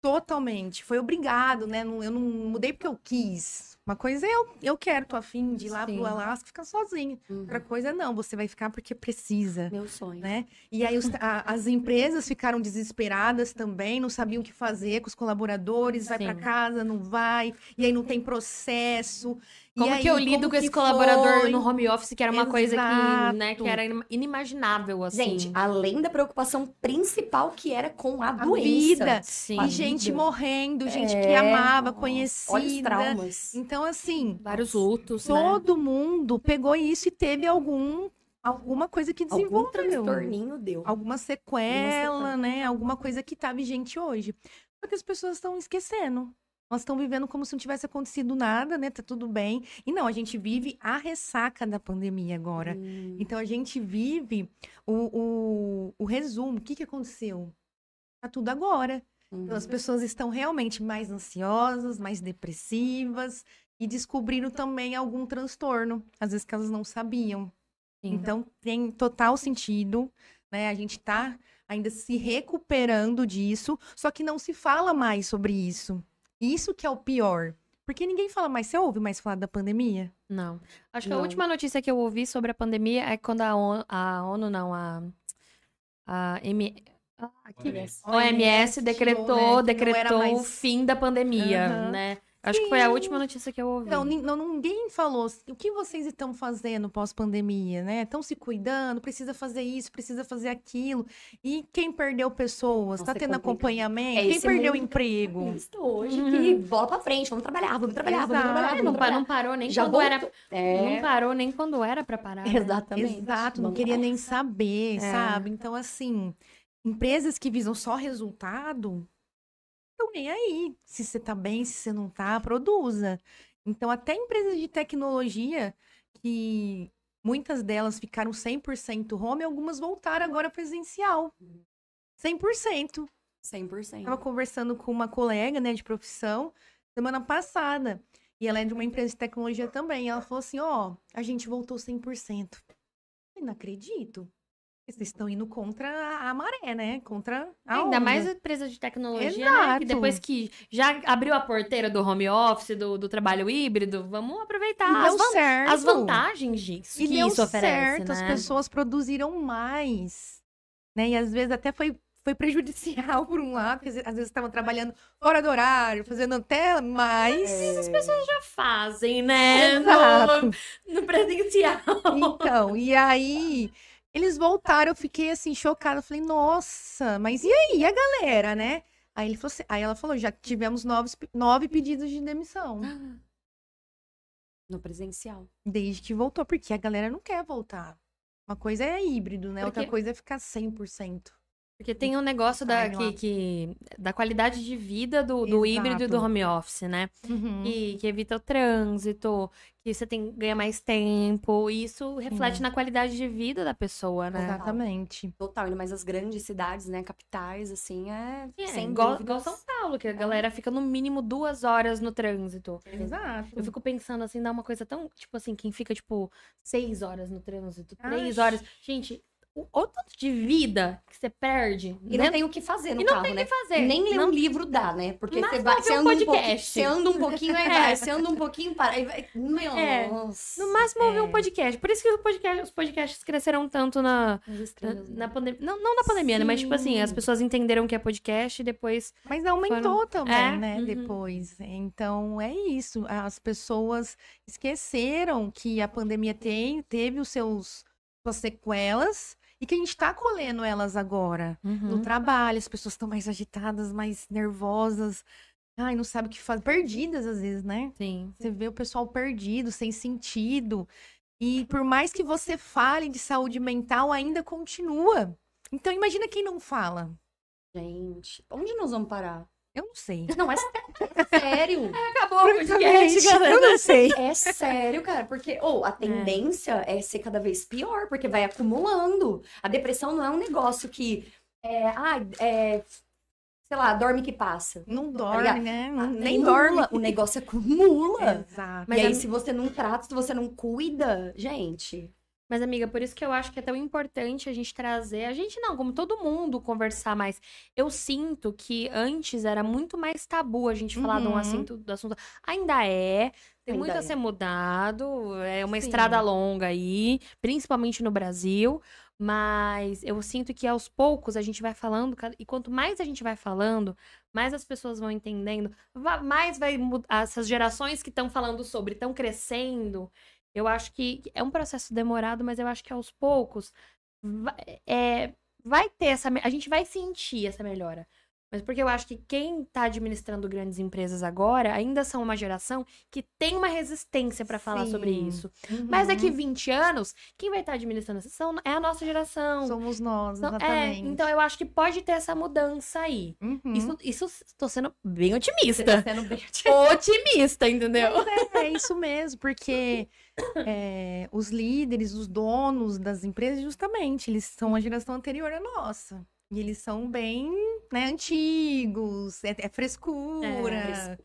totalmente. Foi obrigado, né? Eu não mudei porque eu quis. Uma coisa é eu, eu quero, tô afim de ir lá Sim. pro Alasca ficar sozinha. Uhum. Outra coisa não, você vai ficar porque precisa. Meu sonho. Né? E aí os- a- as empresas ficaram desesperadas também, não sabiam o que fazer com os colaboradores, vai para casa, não vai, e aí não tem processo. Como aí, que eu lido com esse que colaborador foi? no home office, que era uma coisa que, né, Exato. que era in- inimaginável, assim. Gente, além da preocupação principal que era com a, A doença. vida. Sim. a E gente morrendo, gente que É, amava, nossa, conhecida. Olha os traumas. Então, assim, Vários lutos, né? todo mundo pegou isso e teve algum, alguma coisa que Algum desenvolveu. transtorninho deu. Alguma sequela, sequela. né? Alguma coisa que tá vigente hoje. Só que as pessoas estão esquecendo. Elas estão vivendo como se não tivesse acontecido nada, né? Tá tudo bem. E não, a gente vive a ressaca da pandemia agora. Hum, Então a gente vive o, o, o resumo. O que, que aconteceu? Tá tudo agora. hum. Então, as pessoas estão realmente mais ansiosas, mais depressivas e descobriram também algum transtorno, às vezes que elas não sabiam. Sim. Então, tem total sentido, né? A gente tá ainda se recuperando disso, só que não se fala mais sobre isso. Isso que é o pior. Porque ninguém fala mais. Você ouve mais falar da pandemia? Não. Acho que a Não. última notícia que eu ouvi sobre a pandemia é quando a ONU, a ONU não, a, a M... ah, aqui. OMS. OMS decretou, né, decretou o fim da pandemia, Aham. né? Acho que foi a última notícia que eu ouvi. Nin- não, ninguém falou o que vocês estão fazendo pós-pandemia, né? Estão se cuidando, precisa fazer isso, precisa fazer aquilo. E quem perdeu pessoas, Nossa, tá é tendo complicado. acompanhamento, É quem perdeu emprego. hoje Uhum. que bola pra frente, vamos trabalhar, vamos trabalhar, vamos Exato. trabalhar, É, vamos não, pa- trabalhar. não parou nem Já quando era. voltou. É, Não parou nem quando era pra parar. né? exatamente. Exato, não Vamos queria nem saber, É. sabe? Então, assim, empresas que visam só resultado, estão nem aí. Se você tá bem, se você não tá, produza. Então, até empresas de tecnologia, que muitas delas ficaram 100% home, algumas voltaram agora presencial. 100%. 100%. Estava conversando com uma colega, né, de profissão, semana passada. E ela é de uma empresa de tecnologia também. Ela falou assim: ó, a gente voltou 100%. Eu não acredito. Vocês estão indo contra a maré, né? Contra a Ainda onda. mais empresa de tecnologia, né? Exato. Que depois que já abriu a porteira do home office, do, do trabalho híbrido, vamos aproveitar as, van- as vantagens disso E que isso oferece, certo, né? as pessoas produziram mais. Né? E às vezes até foi, foi prejudicial por um lado, porque às vezes estavam trabalhando fora do horário, fazendo até mais. As pessoas já fazem, né? Exato. No, no presencial. Então, e aí eles voltaram, eu fiquei assim, chocada. Eu falei, nossa, mas e aí, e a galera, né? Aí, ele falou assim- aí ela falou, já tivemos nove, nove pedidos de demissão. No presencial. Desde que voltou, porque a galera não quer voltar. Uma coisa é híbrido, né? Outra Porque- coisa é ficar 100%. Porque tem um negócio da, que, que- da qualidade de vida do, do híbrido e do home office, né? Uhum. Que, que evita o trânsito, que você tem, ganha mais tempo. E isso reflete na qualidade de vida da pessoa, né? Exatamente. Total, ainda mais as grandes cidades, né? Capitais, assim, é. É, sem igual, dúvidas. igual São Paulo, que a galera fica no mínimo duas horas no trânsito. Exato. Eu fico pensando assim, dá uma coisa tão, tipo assim, quem fica, tipo, seis horas no trânsito, três Ai. horas. Gente, o, o tanto de vida que você perde. E não tem o que fazer no E não carro, tem o né? que fazer. Nem ler Não- um livro dá, né? Porque Mas você vai. Você um anda, um você anda um pouquinho, aí É. vai. Você anda um pouquinho, para. Aí vai. Meu, É. nossa. No máximo ouvir É. um podcast. Por isso que o podcast- os podcasts cresceram tanto na, na, né? na pandemia. Não, não na pandemia, né? Mas, tipo assim, as Sim. pessoas entenderam que é podcast e depois. Mas aumentou também, É, né? uhum. Depois. Então é isso. As pessoas esqueceram que a pandemia tem, teve os seus suas sequelas e que a gente tá colhendo elas agora. No Uhum. trabalho, as pessoas estão mais agitadas, mais nervosas. Ai, não sabe o que fazer. Perdidas às vezes, né? Sim. Você vê o pessoal perdido, sem sentido. E por mais que você fale de saúde mental, ainda continua. Então imagina quem não fala. Gente, onde nós vamos parar? Eu não sei. Não, é sério. Acabou o Francamente, eu não sei. É sério, cara, porque ou a tendência é. ser cada vez pior, porque vai acumulando. A depressão não é um negócio que é, ah, é, sei lá, dorme que passa. Não ligado? dorme, né? Não- nem dorme. O negócio acumula. Exato. Mas e aí, se você não trata, se você não cuida, gente. Mas, amiga, por isso que eu acho que é tão importante a gente trazer. A gente não, como todo mundo, conversar mais. Eu sinto que antes era muito mais tabu a gente falar de um Uhum. assunto, do assunto. Ainda é. Tem Ainda muito a é. ser mudado. É uma Sim. estrada longa aí, principalmente no Brasil. Mas eu sinto que aos poucos a gente vai falando, e quanto mais a gente vai falando, mais as pessoas vão entendendo, mais vai mudar. Essas gerações que estão falando sobre estão crescendo. Eu acho que é um processo demorado, mas eu acho que aos poucos vai, é, vai ter essa. A gente vai sentir essa melhora. Mas porque eu acho que quem está administrando grandes empresas agora ainda são uma geração que tem uma resistência para falar sobre isso. Uhum. Mas daqui 20 anos, quem vai estar administrando essa são, é a nossa geração. Somos nós, São- é, exatamente. então eu acho que pode ter essa mudança aí. Uhum. Isso, isso tô sendo bem Você tá otimista. sendo bem... otimista, entendeu? É, é isso mesmo, porque é, os líderes, os donos das empresas, justamente, eles são a geração anterior à nossa. E eles são bem, né, antigos, é, é frescura, É,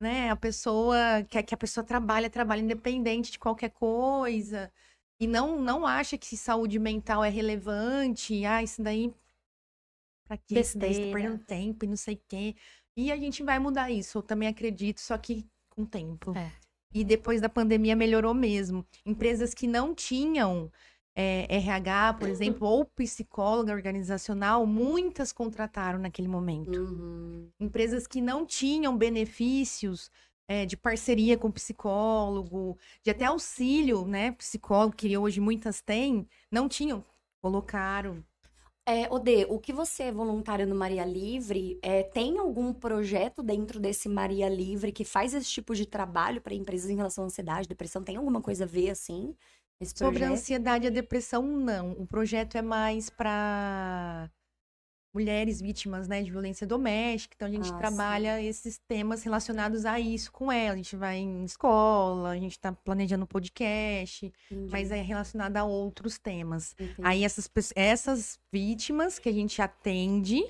né? A pessoa, que, que a pessoa trabalha, trabalha independente de qualquer coisa. E não, não acha que saúde mental é relevante. Ah, isso daí, pra quê? Isso daí tá perdendo tempo e não sei o quê. E a gente vai mudar isso, eu também acredito, só que com o tempo. É. E depois da pandemia melhorou mesmo. Empresas que não tinham é, RH, por exemplo, ou psicóloga organizacional, muitas contrataram naquele momento. Uhum. Empresas que não tinham benefícios é, de parceria com psicólogo, de até auxílio, né? Psicólogo, que hoje muitas têm, não tinham. Colocaram. É, Odê, o que você é voluntário no Maria Livre, é, tem algum projeto dentro desse Maria Livre que faz esse tipo de trabalho para empresas em relação à ansiedade, depressão? Tem alguma coisa a ver, assim? Esse Sobre a projeto? ansiedade e a depressão, não. O projeto é mais para mulheres vítimas, né, de violência doméstica. Então a gente Ah, trabalha esses temas relacionados a isso com ela. A gente vai em escola, a gente está planejando podcast, Entendi, mas é relacionado a outros temas. entendi. Aí essas, essas vítimas que a gente atende,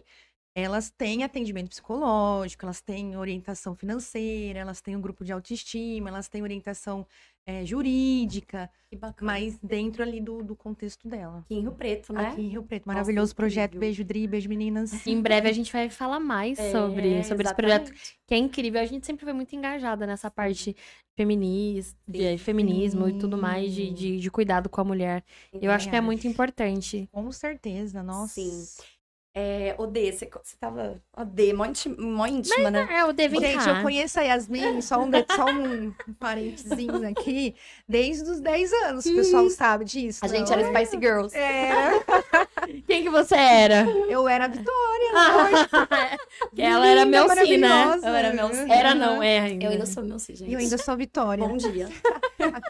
elas têm atendimento psicológico, elas têm orientação financeira, elas têm um grupo de autoestima, elas têm orientação eh, jurídica, Que bacana. mas dentro ali do, do contexto dela. Aqui em Rio Preto, né? Aqui em Rio Preto. Nossa, Maravilhoso projeto. incrível. Beijo, Dri, beijo, meninas. Em breve a gente vai falar mais É, sobre, sobre esse projeto, que é incrível. A gente sempre foi muito engajada nessa parte feminista, de feminismo e tudo mais, de, de, de cuidado com a mulher. Eu acho que é acho. muito importante. Com certeza, nossa. Sim. É, Odê, você, você tava... Odê, mó, íntima, mó íntima, né? É, o Devin Gente, eu conheço a Yasmin, só um, só um parentezinho aqui, desde os 10 anos, o pessoal sabe disso. A gente era Spice Girls. Era, Quem que você era? eu era a Vitória. Ela era Melci, né? Eu era Melci. Era não, é ainda. Eu ainda sou meu, sim, gente. E eu ainda sou a Vitória. Bom dia.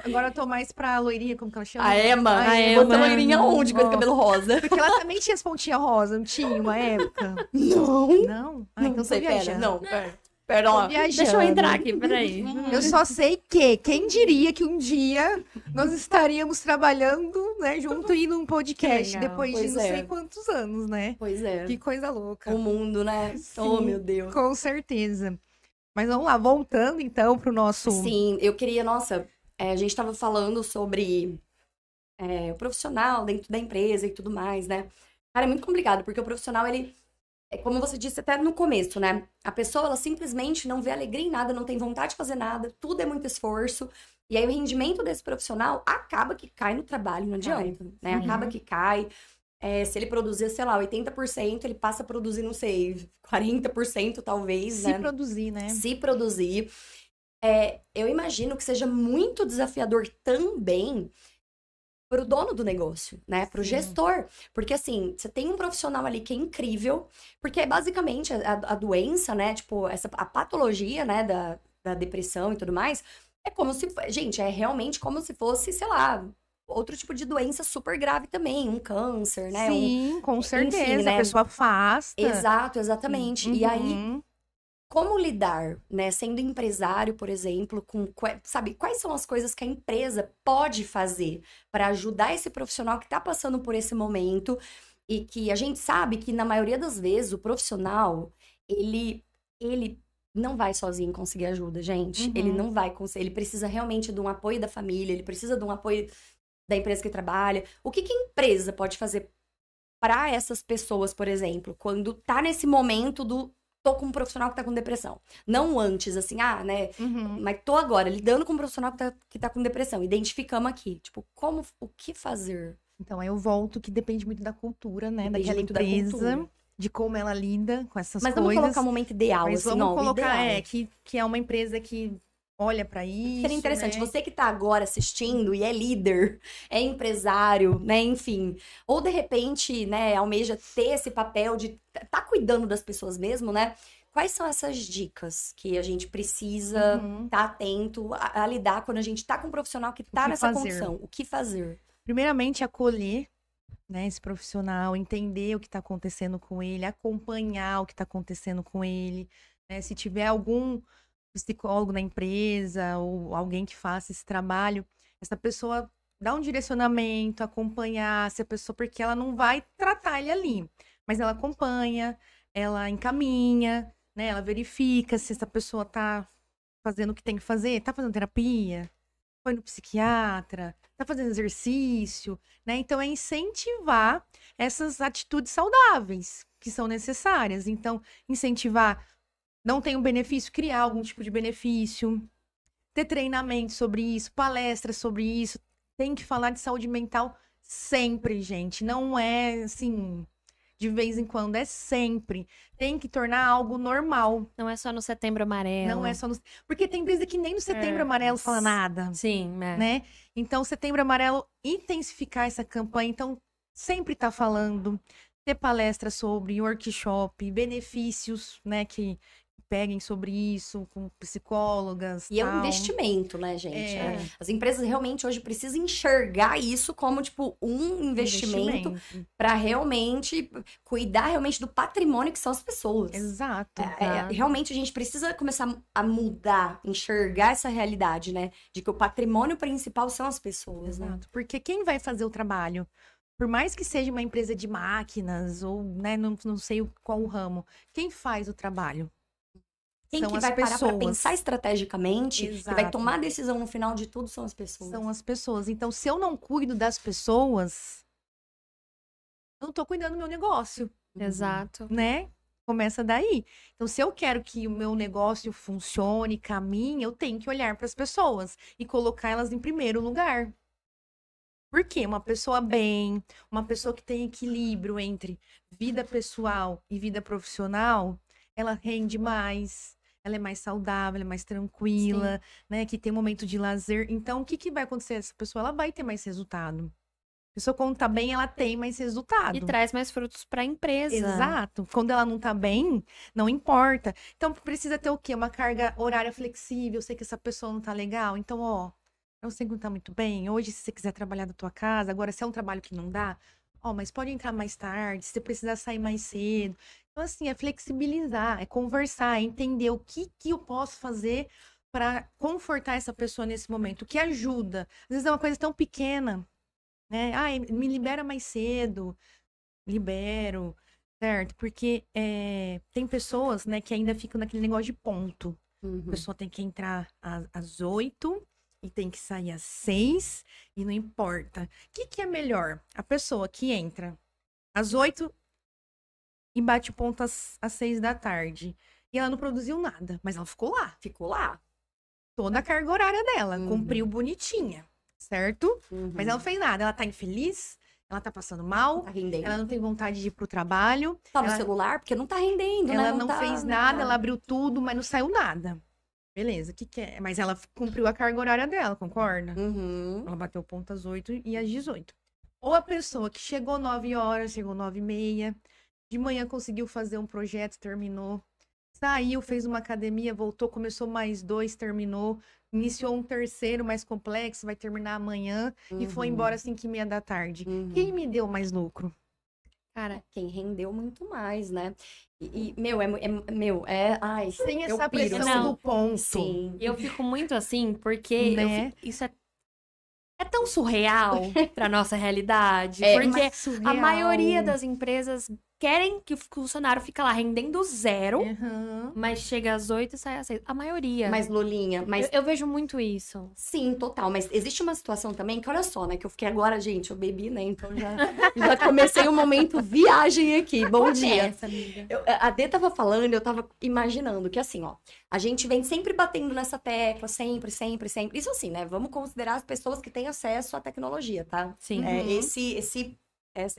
Agora eu tô mais pra loirinha, como que ela chama? A Emma. A Emma. Você loirinha onde com esse cabelo rosa? Porque ela também tinha as pontinhas rosa, não tinha uma época? Não. Não? Ah, então não tô sei, pera. Não, pera. Viajando. Deixa eu entrar aqui, peraí. Eu só sei que, quem diria que um dia nós estaríamos trabalhando, né, junto e num podcast Legal. depois de não é. sei quantos anos, né? Pois é. Que coisa louca. O mundo, né? Oh, Sim. meu Deus. Com certeza. Mas vamos lá, voltando então pro nosso. Sim, eu queria, nossa, é, a gente estava falando sobre é, o profissional dentro da empresa e tudo mais, né? Cara, é muito complicado, porque o profissional, ele, é como você disse até no começo, né? A pessoa, ela simplesmente não vê alegria em nada, não tem vontade de fazer nada, tudo é muito esforço. E aí o rendimento desse profissional acaba que cai no trabalho, não Cai. adianta, né? Uhum. Acaba que cai. É, se ele produzir, sei lá, 80%, ele passa a produzir, não sei, 40% talvez, se né? produzir, né? se produzir. É, eu imagino que seja muito desafiador também para o dono do negócio, né? Para o gestor. Porque, assim, você tem um profissional ali que é incrível, porque é basicamente a, a doença, né? Tipo, essa, a patologia, né? Da, da depressão e tudo mais, é como se. Gente, é realmente como se fosse, sei lá. Outro tipo de doença super grave também, um câncer, né? Um- Sim, com certeza. né? A pessoa afasta. Exato, exatamente. E aí, Uhum. Como lidar, né, sendo empresário, por exemplo, com, sabe, quais são as coisas que a empresa pode fazer para ajudar esse profissional que está passando por esse momento e que a gente sabe que na maioria das vezes o profissional, ele ele não vai sozinho conseguir ajuda, gente. Uhum. Ele não vai conseguir, ele precisa realmente de um apoio da família, ele precisa de um apoio da empresa que trabalha. O que que a empresa pode fazer para essas pessoas, por exemplo, quando tá nesse momento do tô com um profissional que tá com depressão. Não antes, assim, ah, né? Uhum. Mas tô agora lidando com um profissional que tá, que tá com depressão. Identificamos aqui. Tipo, como, o que fazer? Então, aí eu volto que depende muito da cultura, né? Depende Daquela da empresa, cultura. de como ela lida com essas Mas vamos coisas. colocar um momento ideal, Mas assim, vamos ó, o colocar, ideal. é, que, que é uma empresa que olha pra isso. Seria interessante. né? Você que tá agora assistindo e é líder, é empresário, né? Enfim. Ou de repente, né, almeja ter esse papel de tá cuidando das pessoas mesmo, né? Quais são essas dicas que a gente precisa Uhum. estar atento a, a lidar quando a gente tá com um profissional que tá que nessa fazer? condição? O que fazer? Primeiramente, acolher né, esse profissional, entender o que está acontecendo com ele, acompanhar o que está acontecendo com ele. né? Se tiver algum psicólogo na empresa ou alguém que faça esse trabalho, essa pessoa dá um direcionamento, acompanhar se a pessoa, porque ela não vai tratar ele ali, mas ela acompanha, ela encaminha, né? Ela verifica se essa pessoa tá fazendo o que tem que fazer, tá fazendo terapia, foi no psiquiatra, tá fazendo exercício, né? Então é incentivar essas atitudes saudáveis que são necessárias. Então, incentivar não tem um benefício, criar algum tipo de benefício, ter treinamento sobre isso, palestras sobre isso, tem que falar de saúde mental sempre, gente. Não é assim de vez em quando, é sempre. Tem que tornar algo normal. Não é só no setembro amarelo. Não é só no... Porque tem empresa que nem no setembro É. amarelo fala nada Sim, é. né? Então, Setembro Amarelo intensificar essa campanha. Então, sempre tá falando, ter palestra sobre workshop, benefícios, né? Que peguem sobre isso com psicólogas. E é um tal. investimento, né, gente? É. É. As empresas realmente hoje precisam enxergar isso como, tipo, um investimento para realmente cuidar realmente do patrimônio que são as pessoas. Exato. É, é, realmente a gente precisa começar a mudar, enxergar essa realidade, né? De que o patrimônio principal são as pessoas, né? Exato. Porque quem vai fazer o trabalho? Por mais que seja uma empresa de máquinas ou, né, não, não sei qual o ramo, quem faz o trabalho? Quem São que as vai parar pra pessoas. pensar estrategicamente, que vai Exato. tomar a decisão no final de tudo são as pessoas. São as pessoas. Então, se eu não cuido das pessoas, eu não tô cuidando do meu negócio. Exato. né? Começa daí. Então, se eu quero que o meu negócio funcione, caminhe, eu tenho que olhar para as pessoas e colocar elas em primeiro lugar. Por quê? Uma pessoa bem, uma pessoa que tem equilíbrio entre vida pessoal e vida profissional, ela rende mais, ela é mais saudável, ela é mais tranquila, né? Que tem momento de lazer. Então, o que, que vai acontecer? Essa pessoa ela vai ter mais resultado. A pessoa, quando tá bem, ela tem mais resultado. E traz mais frutos pra empresa. Exato. Quando ela não tá bem, não importa. Então precisa ter o quê? Uma carga horária flexível. Eu sei que essa pessoa não tá legal. Então, ó, eu sei que não tá muito bem. Hoje, se você quiser trabalhar da tua casa, agora se é um trabalho que não dá, ó, mas pode entrar mais tarde, se você precisar sair mais cedo. Então, assim, é flexibilizar, é conversar, é entender o que que eu posso fazer para confortar essa pessoa nesse momento, o que ajuda. Às vezes é uma coisa tão pequena, né? Ai, me libera mais cedo libero, certo? Porque é, tem pessoas, né, que ainda ficam naquele negócio de ponto. A Uhum. pessoa tem que entrar às- às oito e tem que sair às seis e não importa. O que, que é melhor? A pessoa que entra às oito e bate ponto às, às seis da tarde. E ela não produziu nada, mas ela ficou lá. Ficou lá. Toda a carga horária dela, Uhum. cumpriu bonitinha, certo? Uhum. Mas ela não fez nada. Ela tá infeliz, ela tá passando mal, tá rendendo. ela não tem vontade de ir pro trabalho. Tá no ela- celular porque não tá rendendo, né? Ela não, tá- fez nada, ela abriu tudo, mas não saiu nada. Beleza, o que, que é? Mas ela cumpriu a carga horária dela, concorda? Uhum. Ela bateu ponto às 8 e às 18. Ou a pessoa que chegou 9 horas, chegou 9 e meia, de manhã conseguiu fazer um projeto, terminou. Saiu, fez uma academia, voltou, começou mais dois, terminou. Iniciou um terceiro mais complexo, vai terminar amanhã. E foi Uhum. embora às 5 e meia da tarde. Uhum. Quem me deu mais lucro? Cara, quem rendeu muito mais, né? E, e, meu, é, é- meu, é, ai, Tem eu essa pressão Não. do ponto. sim. eu fico muito assim, porque eu Né? fi- isso é, é tão surreal pra nossa realidade. É, porque a maioria das empresas querem que o funcionário fique lá rendendo zero, Aham. mas chega às oito e sai às seis. A maioria. Mas, Lulinha, mas eu, eu vejo muito isso. Sim, total. Mas existe uma situação também que, olha só, né? Que eu fiquei agora, gente, eu bebi, né? Então já, já comecei o momento viagem aqui. Bom dia. Essa. Eu- a Dê tava falando, eu tava imaginando que assim, ó, a gente vem sempre batendo nessa tecla, sempre, sempre, sempre. Isso assim, né? Vamos considerar as pessoas que têm acesso à tecnologia, tá? Sim. É, Uhum. esse, esse, es-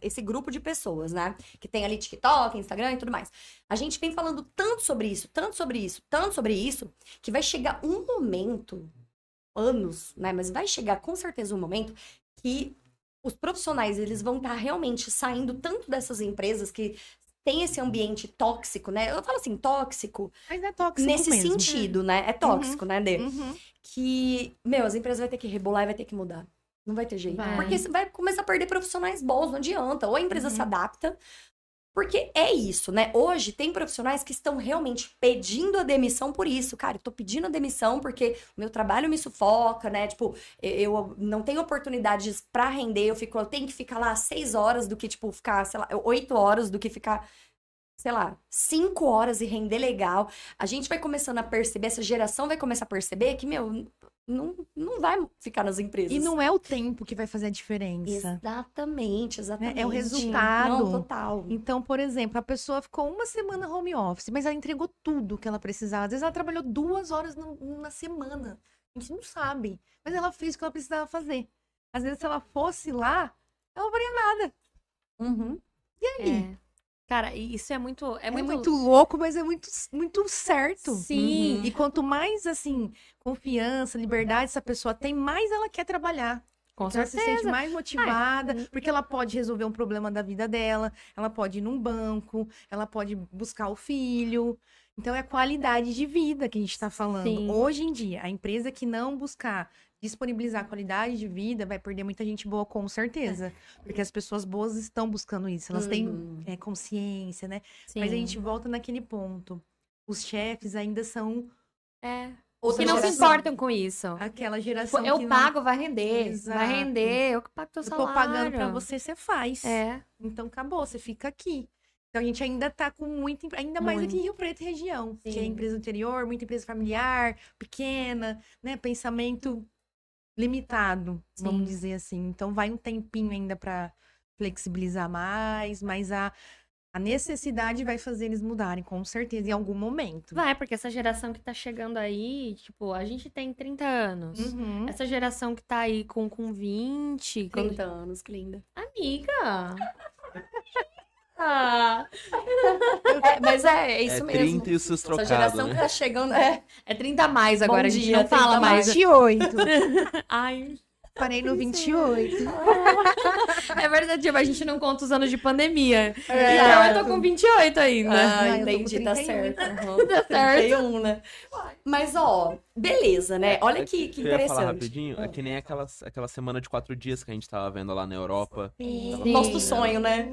esse grupo de pessoas, né? Que tem ali TikTok, Instagram e tudo mais. A gente vem falando tanto sobre isso, tanto sobre isso, tanto sobre isso, que vai chegar um momento, anos, né? Mas vai chegar com certeza um momento que os profissionais, eles vão estar realmente saindo tanto dessas empresas que tem esse ambiente tóxico, né? Eu falo assim, tóxico, Mas é tóxico nesse mesmo. sentido, né? É tóxico, né, Dê? Uhum. que, meu, as empresas vão ter que rebolar e vai ter que mudar. Não vai ter jeito. Vai. Porque você vai começar a perder profissionais bons, não adianta. Ou a empresa Uhum. se adapta. Porque é isso, né? Hoje tem profissionais que estão realmente pedindo a demissão por isso. Cara, eu tô pedindo a demissão porque o meu trabalho me sufoca, né? Tipo, eu não tenho oportunidades pra render. Eu fico, eu tenho que ficar lá seis horas do que, tipo, ficar, sei lá, oito horas do que ficar sei lá, cinco horas e render legal. A gente vai começando a perceber, essa geração vai começar a perceber que, meu, não, não vai ficar nas empresas. E não é o tempo que vai fazer a diferença. Exatamente, exatamente. É o resultado. Não, total. Então, por exemplo, a pessoa ficou uma semana home office, mas ela entregou tudo que ela precisava. Às vezes ela trabalhou duas horas no- na semana. A gente não sabe. Mas ela fez o que ela precisava fazer. Às vezes, se ela fosse lá, ela não faria nada. Uhum. É. Cara, isso é muito. É É muito. muito, louco, mas é muito, muito certo. Sim. E quanto mais, assim, confiança, liberdade essa pessoa tem, mais ela quer trabalhar. Com Então ela se certeza. sente mais motivada, porque ela pode resolver um problema da vida dela, ela pode ir num banco, ela pode buscar o filho. Então é a qualidade de vida que a gente está falando. Sim. Hoje em dia, a empresa que não buscar disponibilizar qualidade de vida vai perder muita gente boa, com certeza. Porque as pessoas boas estão buscando isso, elas têm Uhum. é, consciência, né? Sim. Mas a gente volta naquele ponto. Os chefes ainda são É. Outra Que não se geração. importam com isso. aquela geração eu que não- pago, vai render. Exato. Vai render, eu que pago teu eu salário. tô pagando pra você, você faz. É. Então acabou, você fica aqui. Então a gente ainda tá com muito, empre- ainda mais aqui em Rio Preto e região, que é Sim. empresa interior, muita empresa familiar, pequena, né, pensamento limitado, vamos Sim. dizer assim. Então vai um tempinho ainda pra flexibilizar mais, mas a a necessidade vai fazer eles mudarem, com certeza, em algum momento. Vai, porque essa geração que tá chegando aí, tipo, a gente tem 30 anos. Uhum. Essa geração que tá aí com, com 20. quando- 30 anos, que linda. Amiga! ah, É, mas é, é isso é mesmo. 30 e os seus Essa trocados, geração né? que tá chegando. É, é 30 a mais agora, Bom a gente dia, não fala 30 mais. 28. Ai, Parei no 28. é verdade, tipo, a gente não conta os anos de pandemia. É. Então eu tô com 28 ainda. Ah, Ah, entendi, tá 31. certo. Uhum. Tá certo. 31, né? Mas, ó, beleza, né? Olha que, que Eu ia falar interessante. rapidinho, é que nem aquela, aquela semana de quatro dias que a gente tava vendo lá na Europa. Sim. Nosso sonho, né?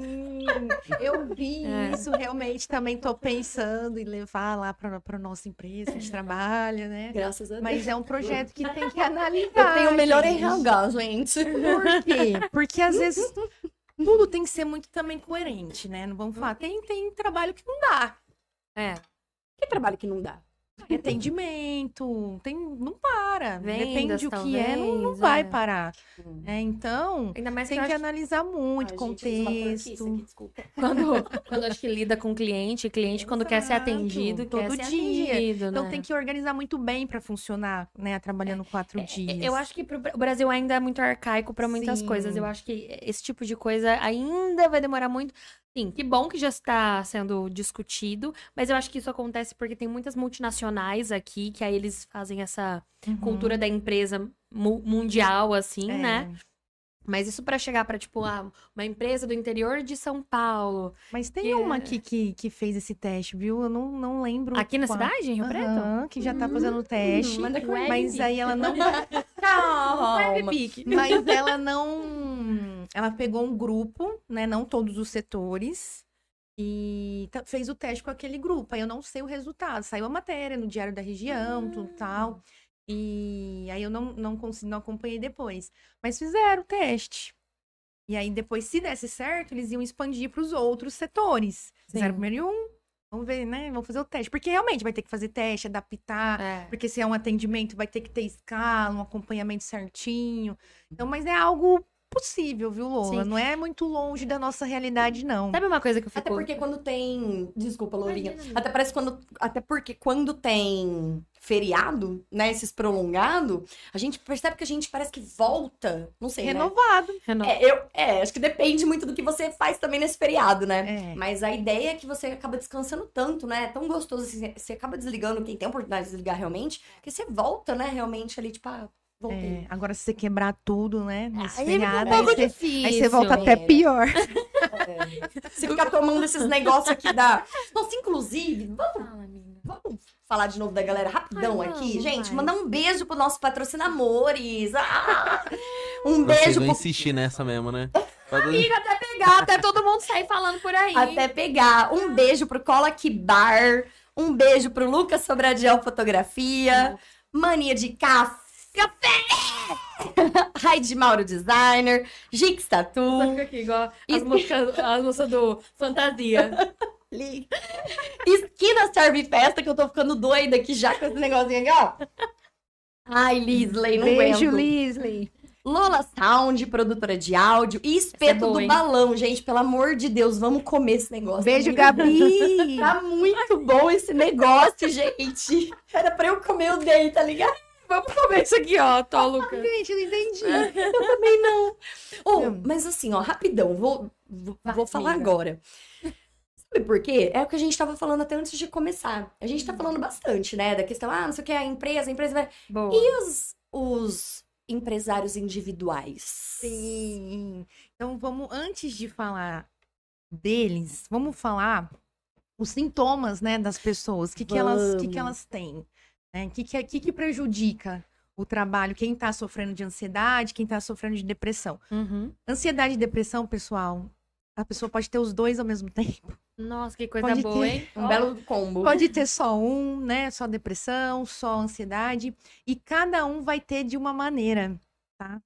Eu vi É. isso, realmente também tô pensando em levar lá para a nossa empresa, a gente trabalha, né? Graças a Deus. Mas é um projeto que tem que analisar. eu tenho o melhor gente. RH, gente. Por quê? Porque às vezes tudo tem que ser muito também coerente, né? Não vamos falar, tem, tem trabalho que não dá. É. Que trabalho que não dá? Atendimento, tem, não para. Vendas, Depende do que é, não, não vai é. parar. É, então, Ainda mais que tem que acho analisar muito, Ai, gente, contexto. aqui, desculpa. quando, quando acho que lida com cliente, cliente quando quer ser Exato, atendido, quer todo ser dia. atendido, Então né? tem que organizar muito bem para funcionar, né? Trabalhando quatro dias. Eu acho que pro, o Brasil ainda é muito arcaico pra muitas Sim. coisas. Eu acho que esse tipo de coisa ainda vai demorar muito. Sim, que bom que já está sendo discutido, mas eu acho que isso acontece porque tem muitas multinacionais aqui que aí eles fazem essa Uhum. cultura da empresa mu- mundial assim, É. né? Mas isso pra chegar pra tipo ah, uma empresa do interior de São Paulo, Mas tem Que uma é- aqui que, que fez esse teste, viu? Eu não, não lembro. aqui na qual. cidade, em Rio Preto? Aham, que já tá fazendo o teste. mas aí ela não. Calma, mas ela não. ela pegou um grupo, né? Não todos os setores. E fez o teste com aquele grupo. Aí eu não sei o resultado. Saiu a matéria no Diário da Região, tudo tal. E aí eu não, não consegui, não acompanhei depois. Mas fizeram o teste. E aí depois, se desse certo, eles iam expandir para os outros setores. Fizeram Sim. primeiro em um. Vamos ver, né? Vamos fazer o teste. Porque realmente vai ter que fazer teste, adaptar. É. Porque se é um atendimento, vai ter que ter escala, um acompanhamento certinho. Então, mas é algo possível, viu, Lola? Sim. Não é muito longe da nossa realidade, não. Sabe uma coisa que eu fico... Até porque quando tem. Desculpa, Lourinha. Imagina, amiga. Até parece quando. Até porque quando tem feriado, né? Esses prolongado, a gente percebe que a gente parece que volta. Não sei. Né? Renovado. Renova. É, eu, é, acho que depende muito do que você faz também nesse feriado, né? É. Mas a ideia é que você acaba descansando tanto, né? É tão gostoso assim, você acaba desligando quem tem a oportunidade de desligar realmente, que você volta, né, realmente ali, tipo, ah, voltei. É, agora, se você quebrar tudo, né? Nesse Aí fica feriado, um pouco aí, você, aí você volta até É. pior. Se ficar tomando esses negócios aqui da. Nossa, inclusive, vamos, amiga. vamos falar de novo da galera rapidão Ai, aqui. vamos, Gente, vai. mandar um beijo pro nosso patrocinadores. Ah! Um Vocês beijo vão pro insistir nessa mesmo, né? Amiga, até pegar, até todo mundo sair falando por aí. Até pegar. Um beijo pro Cola Que Bar. Um beijo pro Lucas Sobradiel Fotografia. Mania de Café. Raid Mauro Designer. Gix Só Tatu. fica aqui, igual as músicas, as músicas do Fantasia. Li- Esquina Serve Festa, que eu tô ficando doida aqui já com esse negocinho aqui, ó. Ai, Lisley, não Beijo, aguento. Lisley. Lola Sound, produtora de áudio. E é Espeto boa, do hein? Balão, gente. Pelo amor de Deus, vamos comer esse negócio. Beijo, Tá Gabi. Tá muito bom esse negócio, gente. Era pra eu comer o dei, tá ligado? Vamos comer isso aqui, ó, tô, Lucas. Gente, não entendi. Eu também não. Oh, Hum. mas assim, ó, rapidão, vou, vou, Vai, vou falar amiga. agora. Sabe por quê? É o que a gente tava falando até antes de começar. A gente tá falando bastante, né? Da questão, ah, não sei o que, a empresa, a empresa vai. Boa. E os, os empresários individuais? Sim. Então vamos, antes de falar deles, vamos falar os sintomas, né, das pessoas. O que, que, elas, que, que elas têm? Né? O que, que, que, que prejudica o trabalho? Quem está sofrendo de ansiedade, quem está sofrendo de depressão. Uhum. Ansiedade e depressão, pessoal, a pessoa pode ter os dois ao mesmo tempo. Nossa, que coisa Pode boa, ter. hein? Um belo combo. Pode ter só um, né? Só depressão, só ansiedade. E cada um vai ter de uma maneira, tá?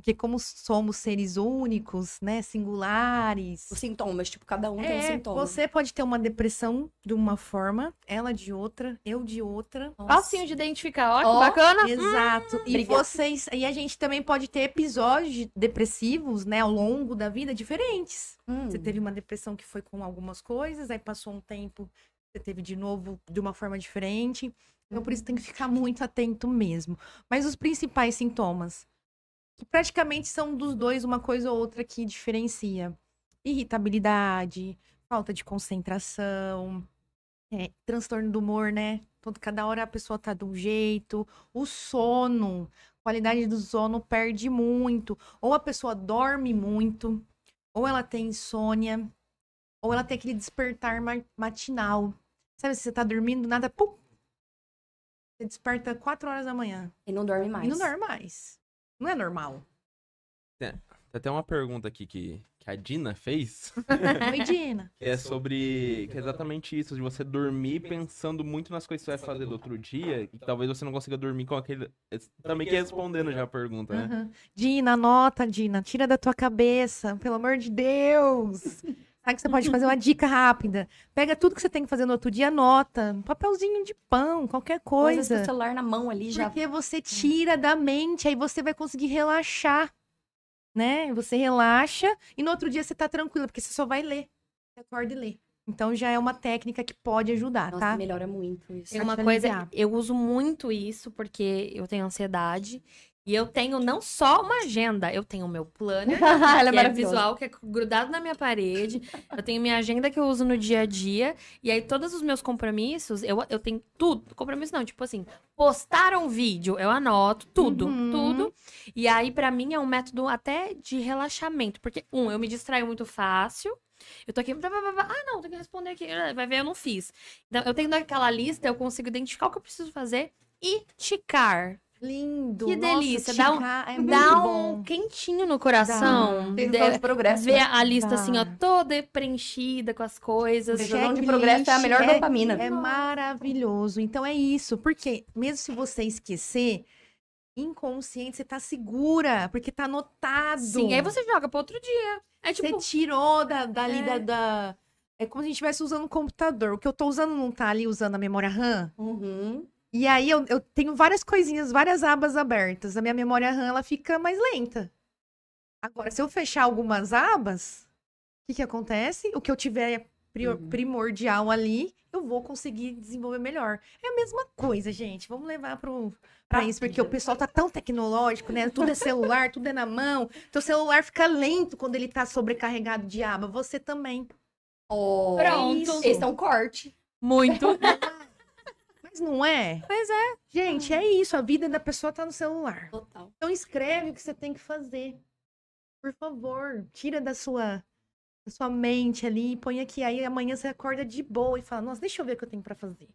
Porque como somos seres únicos, né? Singulares. Os sintomas, tipo, cada um tem um É, sintoma. você pode ter uma depressão de uma forma, ela de outra, eu de outra. Facinho de identificar, ó, que Ó, bacana. Exato. e obrigada. vocês, e a gente também pode ter episódios de- depressivos, né, ao longo da vida diferentes. Hum. Você teve uma depressão que foi com algumas coisas, aí passou um tempo, você teve de novo de uma forma diferente. Então, por isso tem que ficar muito atento mesmo. Mas os principais sintomas, que praticamente são dos dois uma coisa ou outra que diferencia: irritabilidade, falta de concentração, é, transtorno do humor, né? Todo, cada hora a pessoa tá de um jeito, o sono, qualidade do sono perde muito, ou a pessoa dorme muito, ou ela tem insônia, ou ela tem aquele despertar ma- matinal. Sabe, se você tá dormindo, nada, pum! Você desperta 4 horas da manhã. E não dorme mais. E não dorme mais. Não é normal. Tem até uma pergunta aqui que, que a Dina fez, Oi, Dina. é sobre. que é exatamente isso, de você dormir pensando muito nas coisas que você vai fazer do outro dia, e talvez você não consiga dormir com aquele. Também que respondendo já a pergunta, né? Aham. Dina, anota, Dina. Tira da tua cabeça, pelo amor de Deus. Sabe que você pode fazer uma dica rápida? Pega tudo que você tem que fazer no outro dia, anota. Um papelzinho de pão, qualquer com coisa. o celular na mão ali já. Porque você tira da mente, aí você vai conseguir relaxar. Né? Você relaxa e no outro dia você tá tranquila, porque você só vai ler. Você acorda e lê. Então já é uma técnica que pode ajudar, Nossa, tá? melhora muito isso. É uma coisa, eu uso muito isso porque eu tenho ansiedade. E eu tenho não só uma agenda, eu tenho o meu planner, é que é visual, que é grudado na minha parede. Eu tenho minha agenda que eu uso no dia a dia. E aí, todos os meus compromissos, eu, eu tenho tudo. Compromisso não, tipo assim, postar um vídeo, eu anoto tudo, Uhum. tudo. E aí, pra mim, é um método até de relaxamento. Porque, um, eu me distraio muito fácil. Eu tô aqui, ah, não, tem que responder aqui. Vai ver, eu não fiz. Então, eu tenho naquela lista, eu consigo identificar o que eu preciso fazer e ticar. Lindo. Que Nossa, delícia, dá um- é Dá bom. um quentinho no coração. Tem De- de progresso. ver né? a lista assim, ó, Dá. toda preenchida com as coisas. Região de checklist progresso é a melhor é- dopamina. É maravilhoso. Então é isso. Porque mesmo se você esquecer, inconsciente, você tá segura, porque tá anotado. Sim, aí você joga para outro dia. É Você tipo, tirou da, dali É. da, da- É como se a gente estivesse usando um computador. O que eu tô usando não tá ali usando a memória RAM. Uhum. E aí eu, eu tenho várias coisinhas, várias abas abertas. A minha memória RAM ela fica mais lenta. Agora, se eu fechar algumas abas, o que, que acontece? O que eu tiver prior- Uhum. primordial ali, eu vou conseguir desenvolver melhor. É a mesma coisa, gente. Vamos levar Pra isso, porque o pessoal tá tão tecnológico, né? Tudo é celular, tudo é na mão. Teu celular fica lento quando ele tá sobrecarregado de aba. Você também. Oh, Pronto. isso. Esse é um corte. muito. Mas não é? Pois é. Gente, é isso. A vida da pessoa tá no celular. Total. Então escreve o que você tem que fazer. Por favor, tira da sua da sua mente ali e põe aqui. Aí amanhã você acorda de boa e fala: "Nossa, deixa eu ver o que eu tenho pra fazer".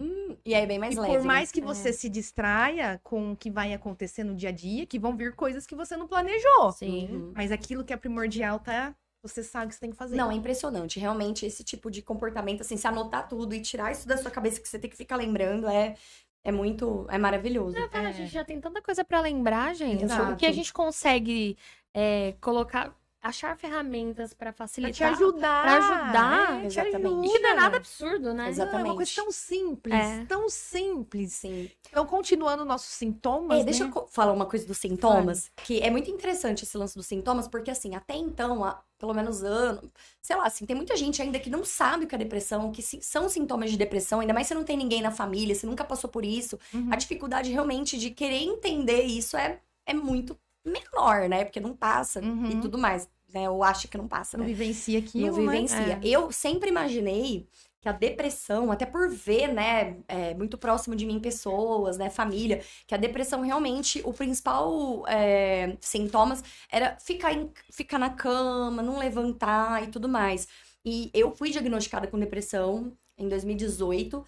Hum, e aí, bem mais e leve. por né? mais que você se distraia com o que vai acontecer no dia a dia, que vão vir coisas que você não planejou. Sim. Mas aquilo que é primordial tá, você sabe o que você tem que fazer. Não, é impressionante. Realmente, esse tipo de comportamento, assim, se anotar tudo e tirar isso da sua cabeça que você tem que ficar lembrando, é, é muito. É maravilhoso. Não, fala, É. A gente já tem tanta coisa pra lembrar, gente. Exato. O que a gente consegue é, colocar, achar ferramentas pra pra facilitar. te ajudar. pra ajudar, é, te exatamente. E que não é ajuda. nada absurdo, né? Exato. Não, é uma coisa Exatamente. tão simples, É. tão simples. Sim. Então, continuando nossos sintomas, É, deixa né? eu co- falar uma coisa dos sintomas, que é muito interessante esse lance dos sintomas, porque assim, até então, há pelo menos ano, sei lá, assim, tem muita gente ainda que não sabe o que é depressão, que são sintomas de depressão, ainda mais se não tem ninguém na família, se nunca passou por isso. Uhum. A dificuldade realmente de querer entender isso é, é muito menor, né? Porque não passa Uhum. e tudo mais, né? Ou acha que não passa, Não né? vivencia aquilo, não né? vivencia. Eu sempre imaginei que a depressão, até por ver, né, é, muito próximo de mim pessoas, né, família, que a depressão realmente, o principal é, sintomas era ficar, em- ficar na cama, não levantar e tudo mais. E eu fui diagnosticada com depressão em 2018.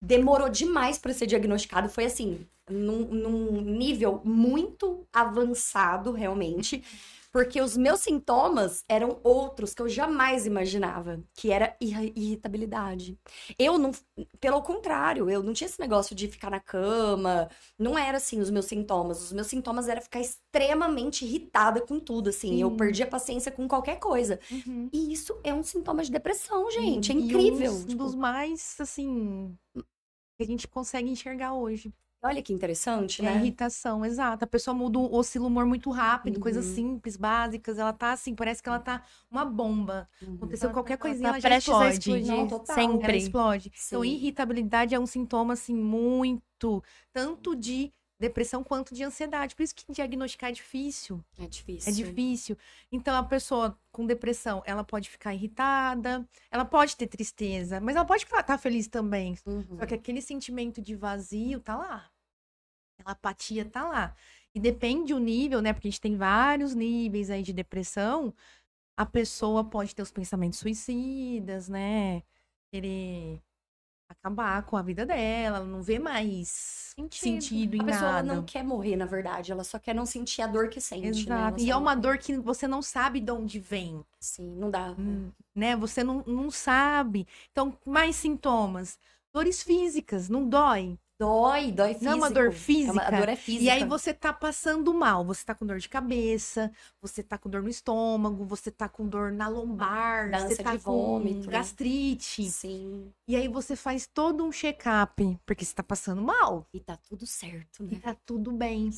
Demorou demais para ser diagnosticado. Foi assim, num, num nível muito avançado, realmente. Porque os meus sintomas eram outros que eu jamais imaginava, que era irri- irritabilidade. Eu não, pelo contrário, eu não tinha esse negócio de ficar na cama, não era assim os meus sintomas. Os meus sintomas era ficar extremamente irritada com tudo, assim. Eu Sim. perdia paciência com qualquer coisa. Uhum. E isso é um sintoma de depressão, gente. É E incrível. Um Tipo, dos mais, assim, que a gente consegue enxergar hoje. Olha que interessante, É né? irritação, exato. A pessoa muda, o- oscila o humor muito rápido, coisas Uhum. simples, básicas. Ela tá assim, parece que ela tá uma bomba. Uhum. Aconteceu qualquer coisinha, Tá ela já explode. explodir. Não, total. Ela Sempre. explode. Então, Sim. irritabilidade é um sintoma, assim, muito, tanto de depressão quanto de ansiedade. Por isso que diagnosticar é difícil. É difícil. É difícil. Então, a pessoa com depressão, ela pode ficar irritada, ela pode ter tristeza, mas ela pode estar feliz também. Uhum. Só que aquele sentimento de vazio tá lá. Aquela apatia tá lá. E depende o nível, né? Porque a gente tem vários níveis aí de depressão. A pessoa pode ter os pensamentos suicidas, né? Querer acabar com a vida dela, ela não vê mais Sentido. sentido, em A pessoa nada. não quer morrer, na verdade. Ela só quer não sentir a dor que sente, né? Exato. E só é uma dor que você não sabe de onde vem. Sim, não dá. né? Você não, não sabe. Então, mais sintomas. Dores físicas, não dói. Dói, dói físico. Não é uma dor É uma- física. a dor é física. E aí você tá passando mal. Você tá com dor de cabeça, você tá com dor no estômago, você tá com dor na lombar, Dá você tá de com vômito, né? gastrite. Sim. E aí você faz todo um check-up, porque você tá passando mal. E tá tudo certo, E né? tá tudo bem.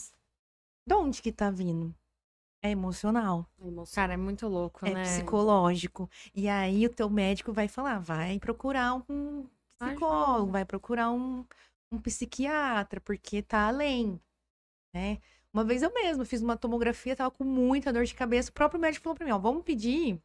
De onde que tá vindo? É emocional, A emoção. Cara, é muito louco, é né? psicológico. E aí o teu médico vai falar, vai procurar um psicólogo, vai procurar um, um psiquiatra, porque tá além, né? Uma vez eu mesma fiz uma tomografia, tava com muita dor de cabeça, o próprio médico falou pra mim, ó, vamos pedir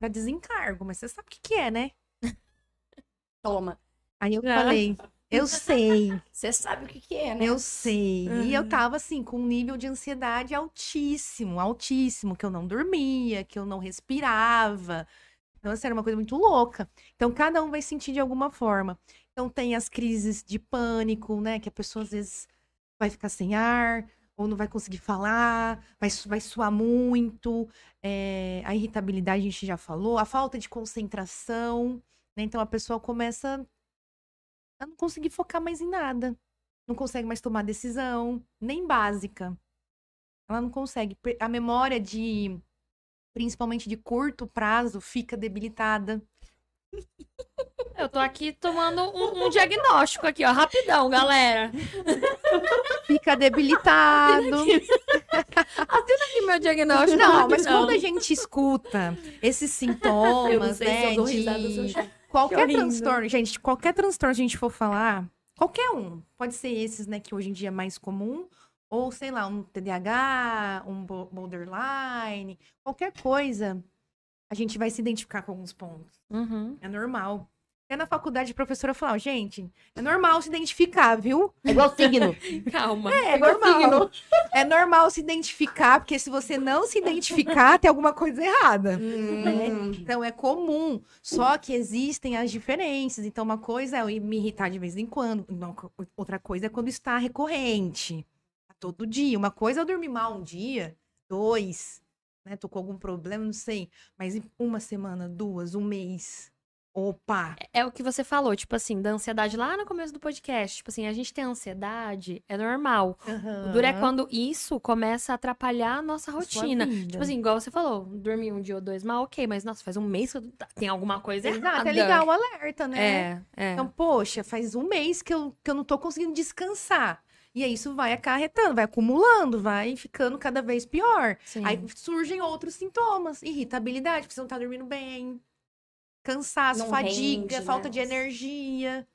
pra desencargo, mas você sabe o que que é, né? Toma. Aí eu Ah. falei, eu sei, Você sabe o que, que é, né? eu sei. E eu Uhum. tava assim, com um nível de ansiedade altíssimo, altíssimo, que eu não dormia, que eu não respirava. Então, assim, era uma coisa muito louca. Então, cada um vai sentir de alguma forma. Então, tem as crises de pânico, né? Que a pessoa, às vezes, vai ficar sem ar, ou não vai conseguir falar, vai, vai suar muito, é, a irritabilidade a gente já falou, a falta de concentração, né? Então a pessoa começa a não conseguir focar mais em nada, não consegue mais tomar decisão, nem básica. Ela não consegue. A memória de, principalmente de curto prazo, fica debilitada. Eu tô aqui tomando um, um diagnóstico aqui, ó, rapidão, galera. Fica debilitado. Assina aqui meu diagnóstico. Não, mas quando a gente escuta esses sintomas, né, de qualquer transtorno, gente, qualquer transtorno a gente for falar, qualquer um, pode ser esses, né, que hoje em dia é mais comum, ou sei lá, um TDAH, um bo- borderline, qualquer coisa, a gente vai se identificar com alguns pontos. Uhum. É normal. Até na faculdade a professora falou, gente, é normal se identificar, viu? É igual signo. Calma. É normal. É normal se identificar, porque se você não se identificar, tem alguma coisa errada. né? Hum. Então é comum. Só que existem as diferenças. Então, uma coisa é eu me irritar de vez em quando. outra coisa é quando está recorrente. Todo dia. Uma coisa é eu dormir mal um dia, dois, né? Tô com algum problema, não sei. Mas uma semana, duas, um mês. Opa! É o que você falou, tipo assim, da ansiedade lá no começo do podcast. Tipo assim, a gente tem ansiedade, é normal. O duro é quando isso começa a atrapalhar a nossa rotina. Tipo assim, igual você falou, dormir um dia ou dois mal, ok, mas nossa, faz um mês que eu- tem alguma coisa Exato, errada. é ligar o alerta, né? É, é. Então, poxa, faz um mês que eu, que eu não tô conseguindo descansar. E aí isso vai acarretando, vai acumulando, vai ficando cada vez pior. Sim. Aí surgem outros sintomas. Irritabilidade, porque você não tá dormindo bem. Cansaço, Não fadiga, rende, falta né? de energia.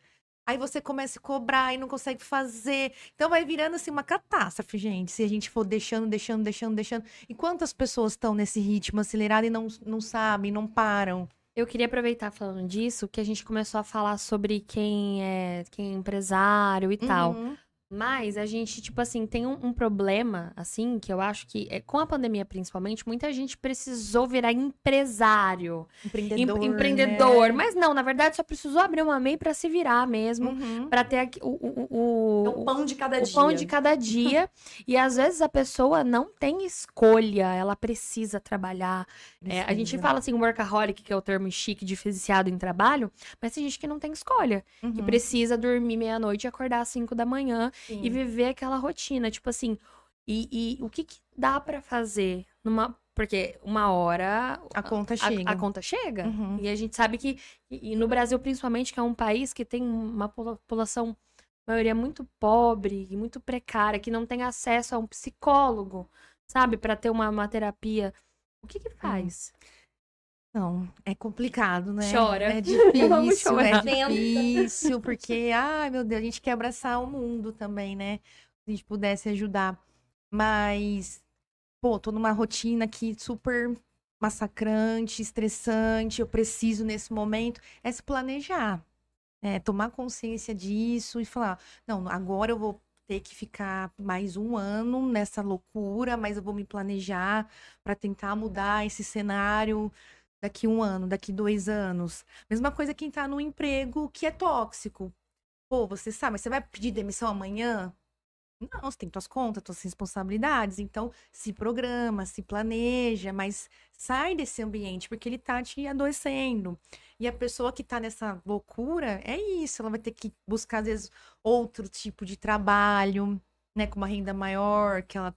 Aí você começa a cobrar e não consegue fazer. Então vai virando assim uma catástrofe, gente. Se a gente for deixando, deixando, deixando, deixando. E quantas pessoas estão nesse ritmo acelerado e não, não sabem, não param? Eu queria aproveitar falando disso, que a gente começou a falar sobre quem é, quem é empresário e tal. Mas a gente, tipo assim, tem um, um problema, assim, que eu acho que, é, com a pandemia principalmente, muita gente precisou virar empresário, em- Empreendedor. empreendedor. né? Mas não, na verdade, só precisou abrir uma MEI pra se virar mesmo, Uhum. pra ter aqui, o, o, o, É o pão de cada o dia. pão de cada dia. e às vezes a pessoa não tem escolha, ela precisa trabalhar. É, a gente Precisa. fala assim, workaholic, que é o termo chique de viciado em trabalho, mas tem gente que não tem escolha, que Uhum. precisa dormir meia-noite e acordar às 5 da manhã Sim. e viver aquela rotina. Tipo assim, e, e o que, que dá pra fazer numa. Porque uma hora A conta a- chega. A, conta chega. Uhum. E a gente sabe que, e, e no Brasil principalmente, que é um país que tem uma popula- população, maioria muito pobre e muito precária, que não tem acesso a um psicólogo, sabe, Pra ter uma, uma terapia. O que que faz? Não, é complicado, né? Chora. É difícil, é difícil, porque, ai meu Deus, a gente quer abraçar o mundo também, né? Se a gente pudesse ajudar. Mas, pô, tô numa rotina aqui super massacrante, estressante, eu preciso nesse momento, é se planejar. É, tomar consciência disso e falar, não, agora eu vou ter que ficar mais um ano nessa loucura, mas eu vou me planejar para tentar mudar esse cenário daqui um ano, daqui dois anos. Mesma coisa quem tá num emprego que é tóxico. Pô, você sabe, mas você vai pedir demissão amanhã? Não, você tem tuas contas, tuas responsabilidades. Então, se programa, se planeja, mas sai desse ambiente, porque ele tá te adoecendo. E a pessoa que tá nessa loucura, é isso. Ela vai ter que buscar, às vezes, outro tipo de trabalho, né? Com uma renda maior, que ela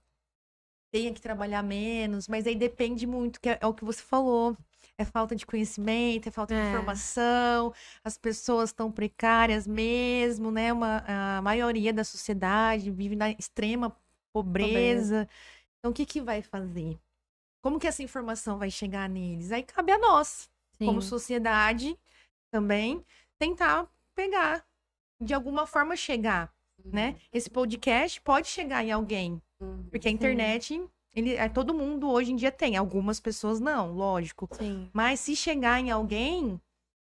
tenha que trabalhar menos. Mas aí depende muito, que é, é o que você falou. É falta de conhecimento, é falta de É. informação, as pessoas estão precárias mesmo, né? Uma, a maioria da sociedade vive na extrema pobreza. Então, o que, que vai fazer? Como que essa informação vai chegar neles? Aí cabe a nós, como Sim. sociedade, também, tentar pegar, de alguma forma chegar, né? Esse podcast pode chegar em alguém, Uhum. Porque a internet, ele, é, todo mundo hoje em dia tem, algumas pessoas não, lógico. Sim. Mas se chegar em alguém,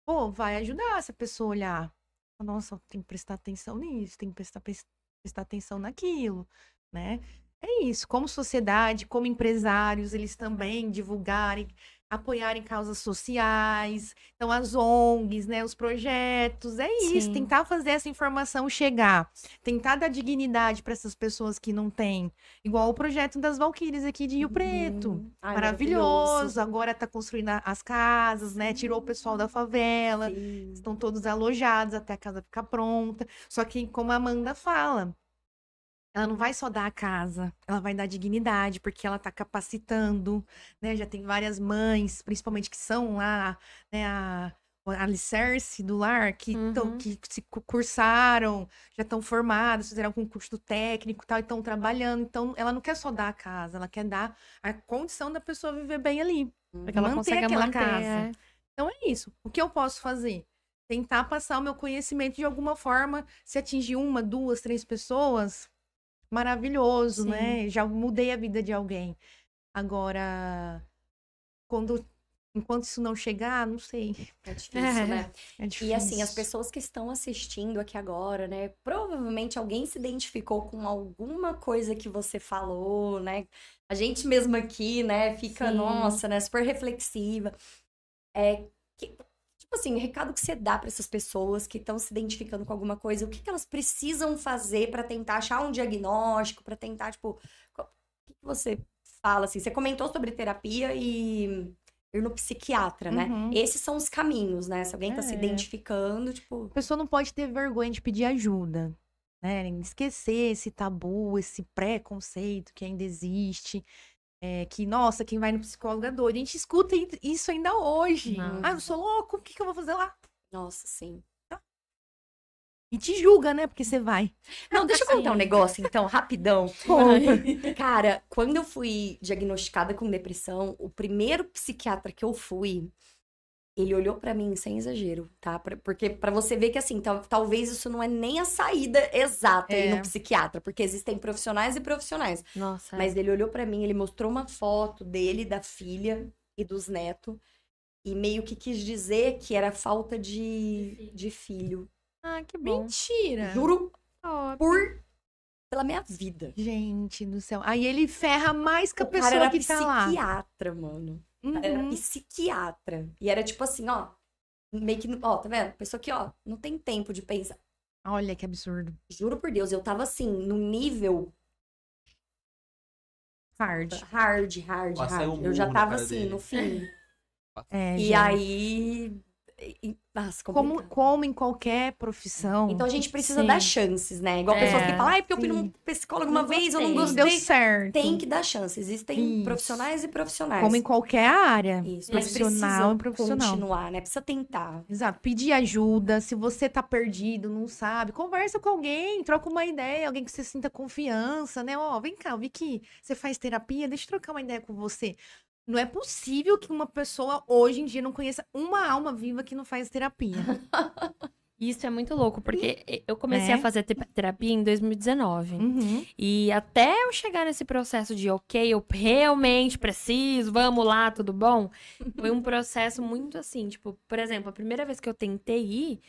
pô, vai ajudar essa pessoa a olhar. Nossa, tem que prestar atenção nisso, tem que prestar, pres- prestar atenção naquilo, né? É isso, como sociedade, como empresários, eles também divulgarem apoiar em causas sociais, então as ONGs, né, os projetos, é isso, Sim. tentar fazer essa informação chegar, tentar dar dignidade para essas pessoas que não têm, igual o projeto das Valquírias aqui de Rio Preto. Uhum. Ai, Maravilhoso, agora tá construindo as casas, né? Tirou o pessoal da favela, Sim. estão todos alojados até a casa ficar pronta. Só que, como a Amanda fala, ela não vai só dar a casa, ela vai dar dignidade, porque ela tá capacitando, né? Já tem várias mães, principalmente que são lá, né, a, o alicerce do lar, que, tão- Uhum. que se cu- cursaram, já estão formadas, fizeram concurso técnico e tal, e estão trabalhando. Então, ela não quer só dar a casa, ela quer dar a condição da pessoa viver bem ali. Porque ela manter aquela manter, casa. é. Então é isso. O que eu posso fazer? Tentar passar o meu conhecimento de alguma forma. Se atingir uma, duas, três pessoas, maravilhoso, Sim. né? Já mudei a vida de alguém. Agora, quando. Enquanto isso não chegar, não sei. É difícil, É. né? É difícil. E assim, as pessoas que estão assistindo aqui agora, né? Provavelmente alguém se identificou com alguma coisa que você falou, né? A gente mesmo aqui, né, fica, Sim. nossa, né, super reflexiva. É, que- tipo assim, o recado que você dá para essas pessoas que estão se identificando com alguma coisa, o que, que elas precisam fazer para tentar achar um diagnóstico, para tentar, tipo, o que, que você fala assim? Você comentou sobre terapia e ir no psiquiatra, né? Uhum. Esses são os caminhos, né? Se alguém tá se É. identificando, tipo, A pessoa não pode ter vergonha de pedir ajuda, né? Esquecer esse tabu, esse preconceito que ainda existe. É, que, nossa, quem vai no psicólogo é doido. A gente escuta isso ainda hoje. Não. Ah, eu sou louco, o que, que eu vou fazer lá? nossa, sim. E te julga, né? Porque você vai. Não, deixa eu contar um Sim. negócio, então, rapidão. Cara, quando eu fui diagnosticada com depressão, o primeiro psiquiatra que eu fui, ele olhou pra mim sem exagero, tá? Pra- Porque pra você ver que assim, tal- talvez isso não é nem a saída exata aí É. no psiquiatra, porque existem profissionais e profissionais. Nossa. Mas ele olhou pra mim, ele mostrou uma foto dele, da filha e dos netos, e meio que quis dizer que era falta de, de filho. Ah, que bom. Mentira! Juro por pela minha vida. Gente do céu. Aí ele ferra mais que a O cara pessoa era que tá lá. psiquiatra, mano. Cara Era Uhum. psiquiatra. E era tipo assim, ó. Meio que. Ó, tá vendo? Pessoa que, ó, não tem tempo de pensar. Olha que absurdo. Juro por Deus, eu tava assim, no nível Hard. hard, hard, hard. um Eu já tava assim, dele. no fim. É, e gente. aí. E- Nossa, Como, como em qualquer profissão. Então a gente precisa Sim. dar chances, né? Igual É, pessoas que falam, ai, porque eu fui num psicólogo uma vez, eu não gostei. deu certo. Tem que dar chance. Existem Isso. profissionais e profissionais. Como em qualquer área. Isso, Profissional e profissional. continuar, né? Precisa tentar. Exato. Pedir ajuda. Se você tá perdido, não sabe, conversa com alguém, troca uma ideia, alguém que você sinta confiança, né? Ó, vem cá, eu vi que você faz terapia, deixa eu trocar uma ideia com você. Não é possível que uma pessoa hoje em dia não conheça uma alma viva que não faz terapia. Isso é muito louco, porque eu comecei É. a fazer te- terapia em 2019. Uhum. E até eu chegar nesse processo de, ok, eu realmente preciso, vamos lá, tudo bom? Foi um processo muito assim, tipo, por exemplo, a primeira vez que eu tentei ir,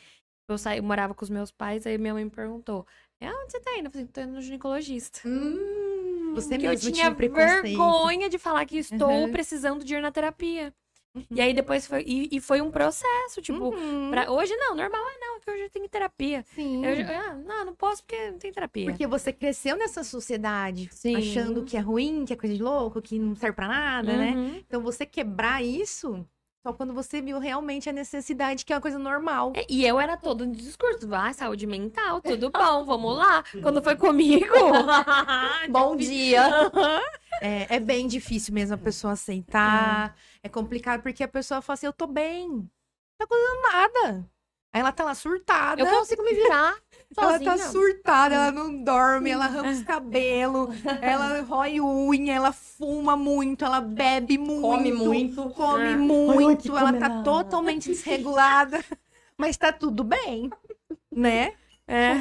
eu, saí, eu morava com os meus pais, aí minha mãe me perguntou, "É, onde você tá indo? Eu falei, tô indo no ginecologista. Hum, Você Porque eu tinha vergonha de falar que estou Uhum. precisando de ir na terapia. E aí depois foi, e, e foi um processo, tipo, Uhum. pra- hoje não, normal, ah, não, que hoje eu tenho terapia. Sim. Eu, ah, não, não posso porque não tem terapia. Porque você cresceu nessa sociedade Sim. achando que é ruim, que é coisa de louco, que não serve pra nada, né? Uhum. Então você quebrar isso só quando você viu realmente a necessidade, que é uma coisa normal. É, E eu era todo no discurso, vai, saúde mental, tudo bom, vamos lá. Quando foi comigo. Bom dia. É, é bem difícil mesmo a pessoa aceitar. É complicado porque a pessoa fala assim: eu tô bem. Não tá acontecendo nada. Aí ela tá lá surtada. Eu consigo me virar Ela sozinha. tá surtada, ela não dorme, ela arranca os cabelos, ela rói unha, ela fuma muito, ela bebe muito. Come muito. Come Ah. muito, ela tá totalmente desregulada. Mas tá tudo bem, né? É.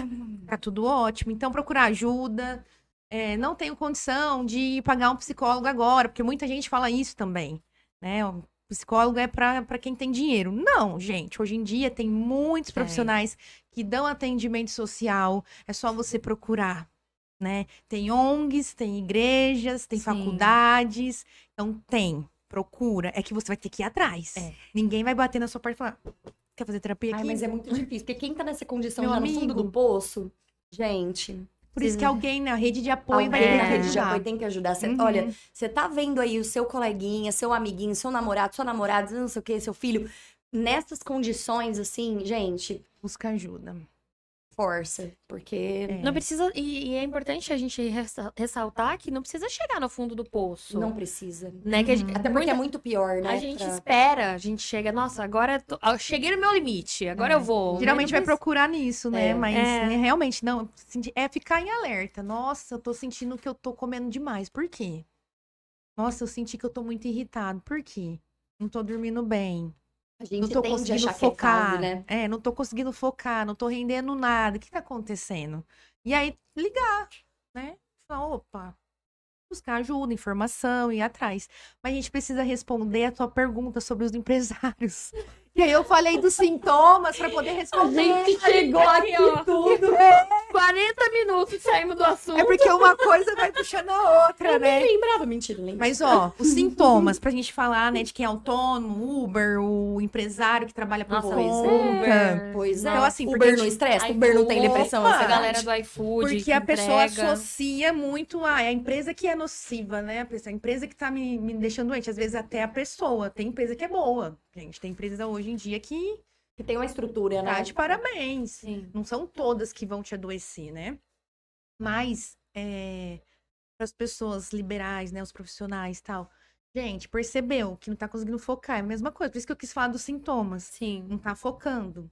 Tá tudo ótimo. Então, procurar ajuda. É, não tenho condição de pagar um psicólogo agora, porque muita gente fala isso também, né? Psicólogo é pra pra quem tem dinheiro. Não, gente. Hoje em dia tem muitos profissionais que dão atendimento social. É só você procurar, né? Tem ONGs, tem igrejas, tem Sim. faculdades. Então, tem. procura, é que você vai ter que ir atrás. É. Ninguém vai bater na sua porta e falar, quer fazer terapia aqui? Ai, mas é muito difícil, porque quem tá nessa condição Meu já no fundo amigo. do poço, gente, Por isso que alguém na rede de apoio alguém vai na ter que rede de ajudar. apoio tem que ajudar. Cê- Uhum. Olha, você tá vendo aí o seu coleguinha, seu amiguinho, seu namorado, sua namorada, não sei o que, seu filho, nessas condições, assim, gente, Busca ajuda. Força, porque É. Não precisa. E, e é importante a gente ressa- ressaltar que não precisa chegar no fundo do poço. não precisa. Né? Que a gente, Até porque é muito pior, né? A gente pra- espera, a gente chega, nossa, agora eu tô- eu cheguei no meu limite, agora É. eu vou. Geralmente vai precisa- procurar nisso, né? É. Mas É. né, realmente, não. É ficar em alerta. Nossa, eu tô sentindo que eu tô comendo demais. Por quê? Nossa, eu senti que eu tô muito irritado. Por quê? Não tô dormindo bem. A gente Não tô conseguindo é focar. fase, né? É, não tô conseguindo focar, não tô rendendo nada. O que tá acontecendo? E aí, ligar, né? Falar, opa, buscar ajuda, informação, ir atrás. Mas a gente precisa responder a tua pergunta sobre os empresários. E aí eu falei dos sintomas para poder responder. chegou aqui, ó. tudo. 40 minutos saímos do assunto. É porque uma coisa vai puxando a outra, Eu né? nem lembrava, mentira, nem Mas, ó, os sintomas, pra gente falar, né, de quem é autônomo, Uber, o empresário que trabalha por Nossa. Uber. Pois é. Então, assim, Uber a não gente- estressa, Uber não tem depressão, Opa! Essa galera do iFood. Porque que a pessoa associa muito a, é a empresa que é nociva, né? A a empresa que tá me, me deixando doente. Às vezes até a pessoa. Tem empresa que é boa. Gente, tem empresa hoje em dia que Que tem uma estrutura, né? tá de parabéns. Sim. Não são todas que vão te adoecer, né? Mas, é, para as pessoas liberais, né? Os profissionais e tal. Gente, percebeu que não tá conseguindo focar. É a mesma coisa. Por isso que eu quis falar dos sintomas. Sim. Não tá focando.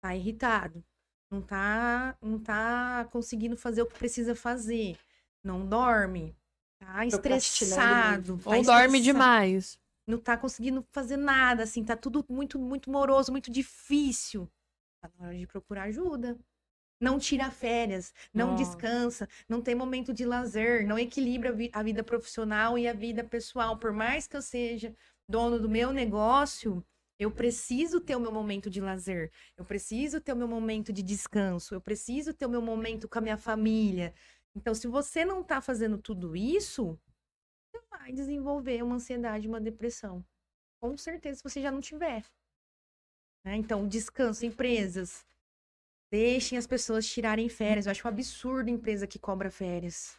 Tá irritado. Não tá, não tá conseguindo fazer o que precisa fazer. Não dorme. Tá estressado. tá Ou dorme estressado demais. Não tá conseguindo fazer nada, assim, tá tudo muito, muito moroso, muito difícil. Tá na hora de procurar ajuda. Não tira férias, não Nossa. descansa, não tem momento de lazer, não equilibra a, vi- a vida profissional e a vida pessoal. Por mais que eu seja dono do meu negócio, eu preciso ter o meu momento de lazer, eu preciso ter o meu momento de descanso, eu preciso ter o meu momento com a minha família. Então, se você não tá fazendo tudo isso, você vai desenvolver uma ansiedade, uma depressão. Com certeza, se você já não tiver. né? Então, descanso, empresas. Deixem as pessoas tirarem férias. Eu acho um absurdo empresa que cobra férias.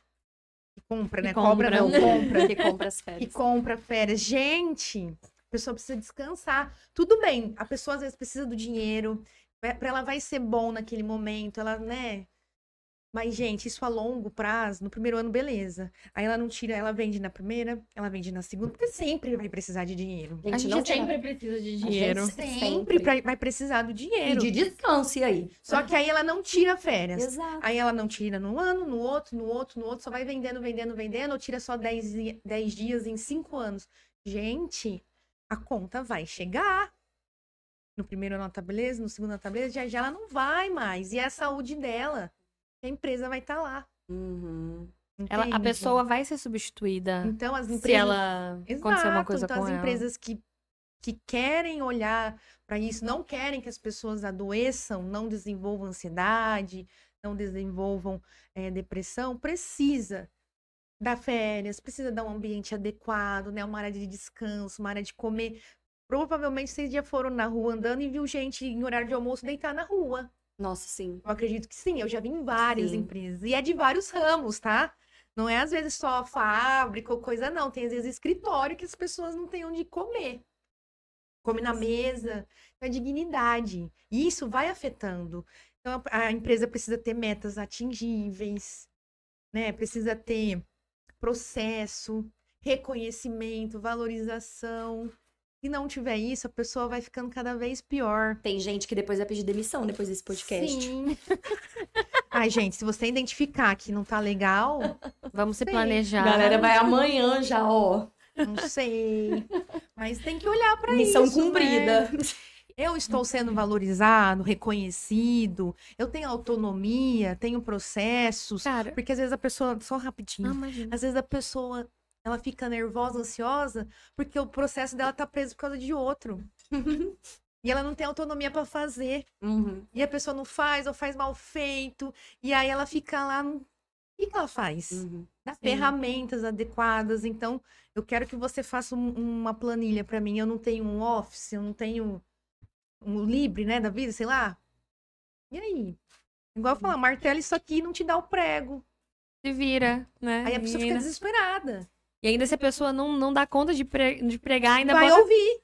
Que compra, Que né? Cobra compra. não, compra. Que compra as que férias. compra férias. Gente, a pessoa precisa descansar. Tudo bem, a pessoa às vezes precisa do dinheiro. Para ela vai ser bom naquele momento, ela, né? Mas, gente, isso a longo prazo, no primeiro ano, beleza. Aí ela não tira, ela vende na primeira, ela vende na segunda, porque sempre vai precisar de dinheiro. A gente não sempre precisa de A dinheiro. gente Sempre Sempre. pra- vai precisar do E dinheiro. de descanso, e aí? Só que aí ela não tira férias. Exato. Aí ela não tira no ano, no outro, no outro, no outro, só vai vendendo, vendendo, vendendo, ou tira só 10, di- 10 dias em 5 anos. Gente, a conta vai chegar. No primeiro ano ela tá beleza, no segundo ela tá beleza, já já ela não vai mais. E é a saúde dela. A empresa vai estar lá. Uhum. Ela, a pessoa vai ser substituída Então as se empresas. ela acontecer uma Exato, coisa então com as ela. empresas que, que querem olhar para isso, não querem que as pessoas adoeçam, não desenvolvam ansiedade, não desenvolvam eh, depressão, precisa dar férias, precisa dar um ambiente adequado, né? Uma área de descanso, uma área de comer. Provavelmente vocês já foram na rua andando e viu gente em horário de almoço deitar na rua. Nossa, sim. Eu acredito que sim, eu já vi em várias Sim. empresas. E é de vários ramos, tá? Não é às vezes só fábrica ou coisa, não. Tem às vezes escritório que as pessoas não têm onde comer. Come na mesa. Então, é dignidade. E isso vai afetando. Então, a a empresa precisa ter metas atingíveis, né? Precisa ter processo, reconhecimento, valorização. Se não tiver isso, a pessoa vai ficando cada vez pior. Tem gente que depois vai pedir demissão depois desse podcast. Sim. Ai, gente, se você identificar que não tá legal, Vamos se planejar. Galera vai amanhã já, ó. não sei. Mas tem que olhar pra Missão isso. né? cumprida. Eu estou sendo valorizado, reconhecido, eu tenho autonomia, tenho processos. Cara, Porque às vezes a pessoa, só rapidinho, não, imagina. às vezes a pessoa ela fica nervosa, ansiosa, porque o processo dela tá preso por causa de outro. E ela não tem autonomia pra fazer. Uhum. E a pessoa não faz ou faz mal feito. E aí ela fica lá O que, que ela faz? Uhum. Dá ferramentas adequadas. Então, eu quero que você faça um- uma planilha para mim. Eu não tenho um Office, eu não tenho um Libre, né, da vida, sei lá. E aí? Igual eu falar, martela isso aqui não te dá o prego. Se vira, né? Aí a pessoa e, fica desesperada. E ainda se a pessoa não, não dá conta de, pre- de pregar, ainda vai bota... ouvir,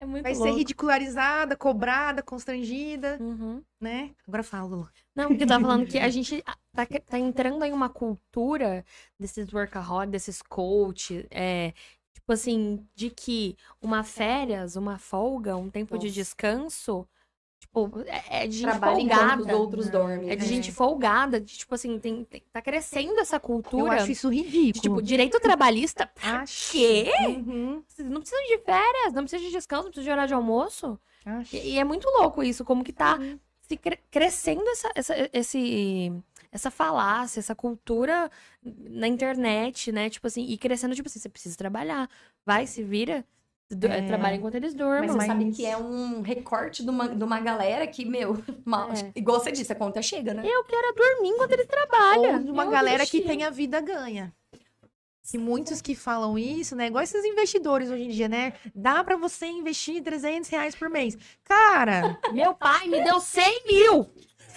É muito vai ser louco. ridicularizada, cobrada, constrangida, Uhum. né? Agora fala, Lulu. Não, porque eu tava falando que a gente tá, tá entrando em uma cultura desses workaholics, desses coach, é, tipo assim, de que uma férias, uma folga, um tempo de Nossa. descanso, tipo, é, é de gente Trabalha enquanto os folgada. outros dormem. É de É. gente folgada, de, tipo assim, tem, tem- tá crescendo essa Eu cultura acho isso de, ridículo. tipo, direito trabalhista. acho. Quê? Uhum, Não precisa de férias, não precisa de descanso, não precisa de horário de almoço. acho. E, e é muito louco isso, como que tá Uhum. se cre- crescendo essa, essa, esse, essa falácia, essa cultura na internet, né? Tipo assim, e crescendo, tipo assim, você precisa trabalhar. Vai, se vira, do- É. trabalha enquanto eles Mas dormam. você Mas- sabe que é um recorte de uma, de uma galera que, meu, mal- É. igual você disse, a conta chega, né? Eu quero é dormir enquanto eles trabalham. Ou de uma Eu galera que tem a vida ganha. Que muitos que falam isso, né? Igual esses investidores hoje em dia, né? Dá pra você investir 300 reais por mês. Cara, Meu pai me deu 100 mil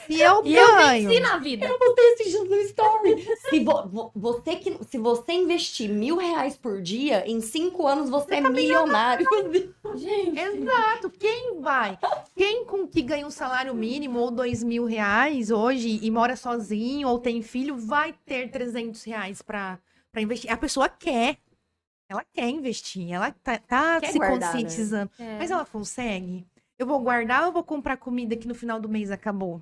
se eu e eu ganho... venci na vida. Eu botei dias no story. Se, vo- vo- você que, se você investir mil reais por dia, em cinco anos você é milionário. Gente, Exato. Quem vai? Quem com que ganha um salário mínimo ou dois mil reais hoje e mora sozinho ou tem filho vai ter 300 reais pra, pra investir? A pessoa quer. Ela quer investir. Ela tá, tá se guardar, né? conscientizando. é. Mas ela consegue? Eu vou guardar ou eu vou comprar comida que no final do mês acabou?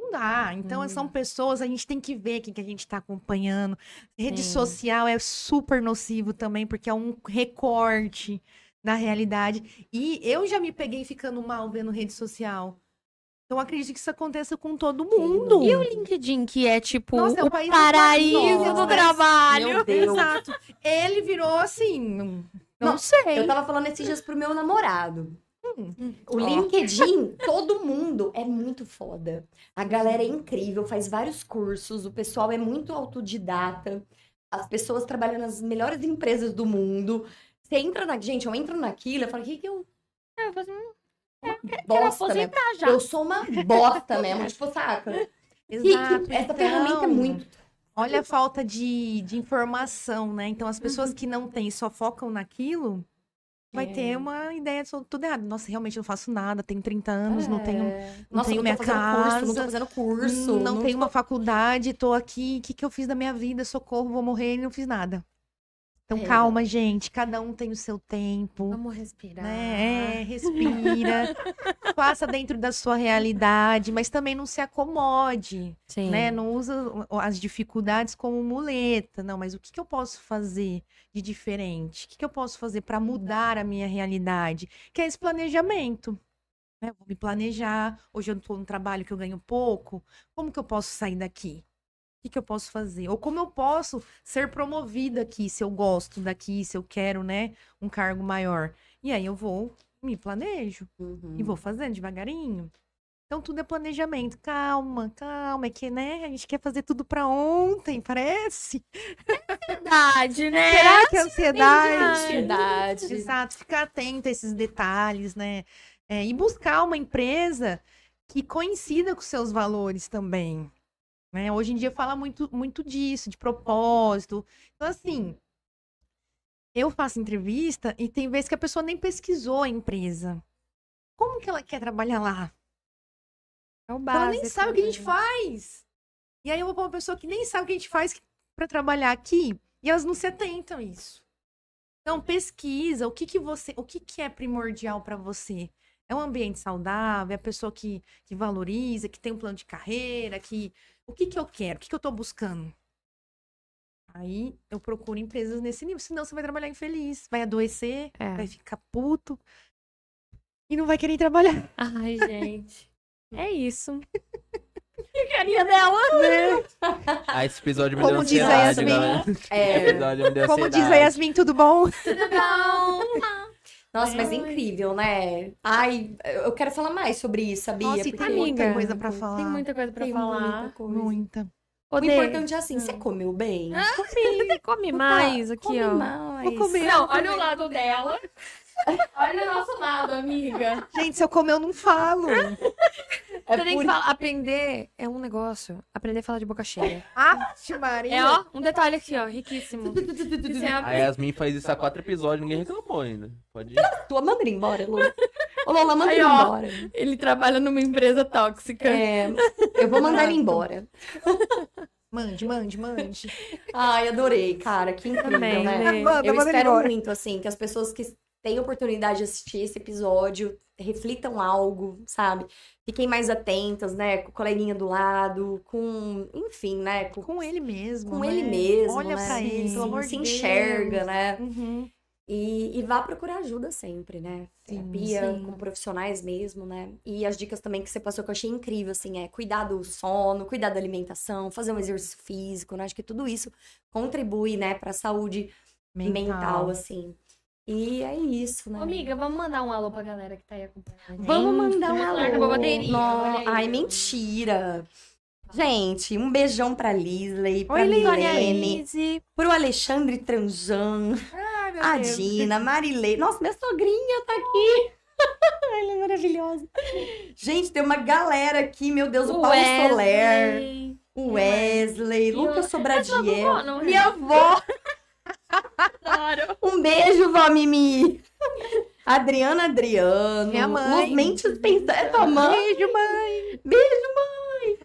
Não dá. Então, Hum. são pessoas, a gente tem que ver quem que a gente está acompanhando. Rede Sim. social é super nocivo também, porque é um recorte da realidade. E eu já me peguei ficando mal vendo rede social. Então, acredito que isso aconteça com todo mundo. E o LinkedIn, que é tipo Nossa, é o o país do paraíso Nossa. do trabalho. Meu Deus. Exato. Ele virou assim. Não, Não, sei. Eu tava falando esses dias pro meu namorado. Hum. O LinkedIn, todo mundo é muito foda. A galera é incrível, faz vários cursos, o pessoal é muito autodidata. As pessoas trabalham nas melhores empresas do mundo. Você entra na. Gente, eu entro naquilo, eu falo, o que, que eu. É, eu falei assim, quero Bosta, né? aposentar já. Eu sou uma bosta mesmo, tipo, saca? Que- que Exato. essa então, ferramenta é muito. Olha a falta de, de informação, né? Então, as pessoas que não têm e só focam naquilo, vai É. ter uma ideia de tudo errado. Nossa, realmente não faço nada, tenho 30 anos, não tenho, É. não Nossa, tenho não minha fazendo curso, não tô casa, fazendo curso. não, não tenho tô- uma faculdade, tô aqui, o que, que eu fiz da minha vida? Socorro, vou morrer e não fiz nada. Então, É. calma, gente, cada um tem o seu tempo. Vamos respirar. Né? É, respira, faça dentro da sua realidade, mas também não se acomode. Sim. né? Não usa as dificuldades como muleta. Não, mas o que, que eu posso fazer de diferente? O que, que eu posso fazer para mudar a minha realidade? Que é esse planejamento. Né? Vou me planejar. Hoje eu estou num trabalho que eu ganho pouco. Como que eu posso sair daqui? O que, que eu posso fazer? Ou como eu posso ser promovida aqui, se eu gosto daqui, se eu quero, né, um cargo maior. E aí eu vou, me planejo Uhum. e vou fazendo devagarinho. Então tudo é planejamento. Calma, calma, é que, né, a gente quer fazer tudo pra ontem, parece. Verdade, né? Será que é ansiedade? Ansiedade. Exato, ficar atento a esses detalhes, né? É, e buscar uma empresa que coincida com seus valores também. Né? Hoje em dia fala muito, muito disso, de propósito. Então, assim, eu faço entrevista e tem vezes que a pessoa nem pesquisou a empresa. Como que ela quer trabalhar lá? É o ela básico. nem sabe o que a gente né? faz. E aí eu vou pra uma pessoa que nem sabe o que a gente faz pra trabalhar aqui e elas não se atentam a isso. Então pesquisa o que que você, o que que é primordial pra você. É um ambiente saudável, é a pessoa que, que valoriza, que tem um plano de carreira, que o que que eu quero, o que que eu tô buscando. Aí eu procuro empresas nesse nível, senão você vai trabalhar infeliz, vai adoecer, É. vai ficar puto e não vai querer trabalhar. Ai, gente. É isso. Que carinha dela. Ah, esse episódio me Como deu diz a ansiedade, Yasmin. galera. Esse É, episódio me deu Como diz a. Yasmin, tudo bom? Tudo bom? Nossa, mas é incrível, né? Ai, eu quero falar mais sobre isso, sabia? Nossa, Porque tem muita coisa pra falar. Tem muita coisa pra tem falar. muita coisa. Muita. O importante é assim, você comeu bem? Come, come mais aqui, Come ó. mais. Vou comer. Não, olha o lado dela. Olha o nosso lado, amiga. Gente, se eu comer, eu não falo. É Você tem por- que falar, aprender é um negócio. Aprender a falar de boca cheia. Arte, Maria. É, ó, um detalhe aqui, ó, riquíssimo. É A Yasmin faz isso há quatro episódios, ninguém reclamou ainda. Pode ir. Tua manda ele embora, Lula. Ô, Lola, manda Aí, ele ó. embora. Ele trabalha numa empresa tóxica. É, eu vou mandar ele embora. Mande, mande, mande. Ai, adorei, cara. Que incrível, Também, né? né? Manda, Eu manda espero muito, assim, que as pessoas que têm oportunidade de assistir esse episódio reflitam algo, sabe? Fiquem mais atentas, né? Com o coleguinha do lado, com, enfim, né? Com, Com ele mesmo. com né? ele mesmo, Olha né? pra ele, pelo amor se de Deus. enxerga, né? Uhum. E, e vá procurar ajuda sempre, né? Sim, Terapia sim. com profissionais mesmo, né? E as dicas também que você passou que eu achei incrível, assim, é cuidar do sono, cuidar da alimentação, fazer um exercício físico, né? Acho que tudo isso contribui, né, pra saúde mental, assim. E é isso, né? Ô, amiga, vamos mandar um alô pra galera que tá aí acompanhando. a gente? Vamos mandar um alô. aí. Ai, mentira. Gente, um beijão pra Lisley, pra Oi, Sônia Milene, Izzy. pro Alexandre Tranjan, meu a. Dina, a Marilei. Nossa, minha sogrinha tá aqui. Ela é maravilhosa. Gente, tem uma galera aqui, meu Deus, o, Paulo Soler, Wesley. o Wesley, E Lucas o- Sobradiel. é? Minha avó. Adoro. Um beijo, vó Mimi. Adriana Adriano. Minha mãe. Mentes Pensa- É tua mãe? Beijo, mãe. Beijo, mãe.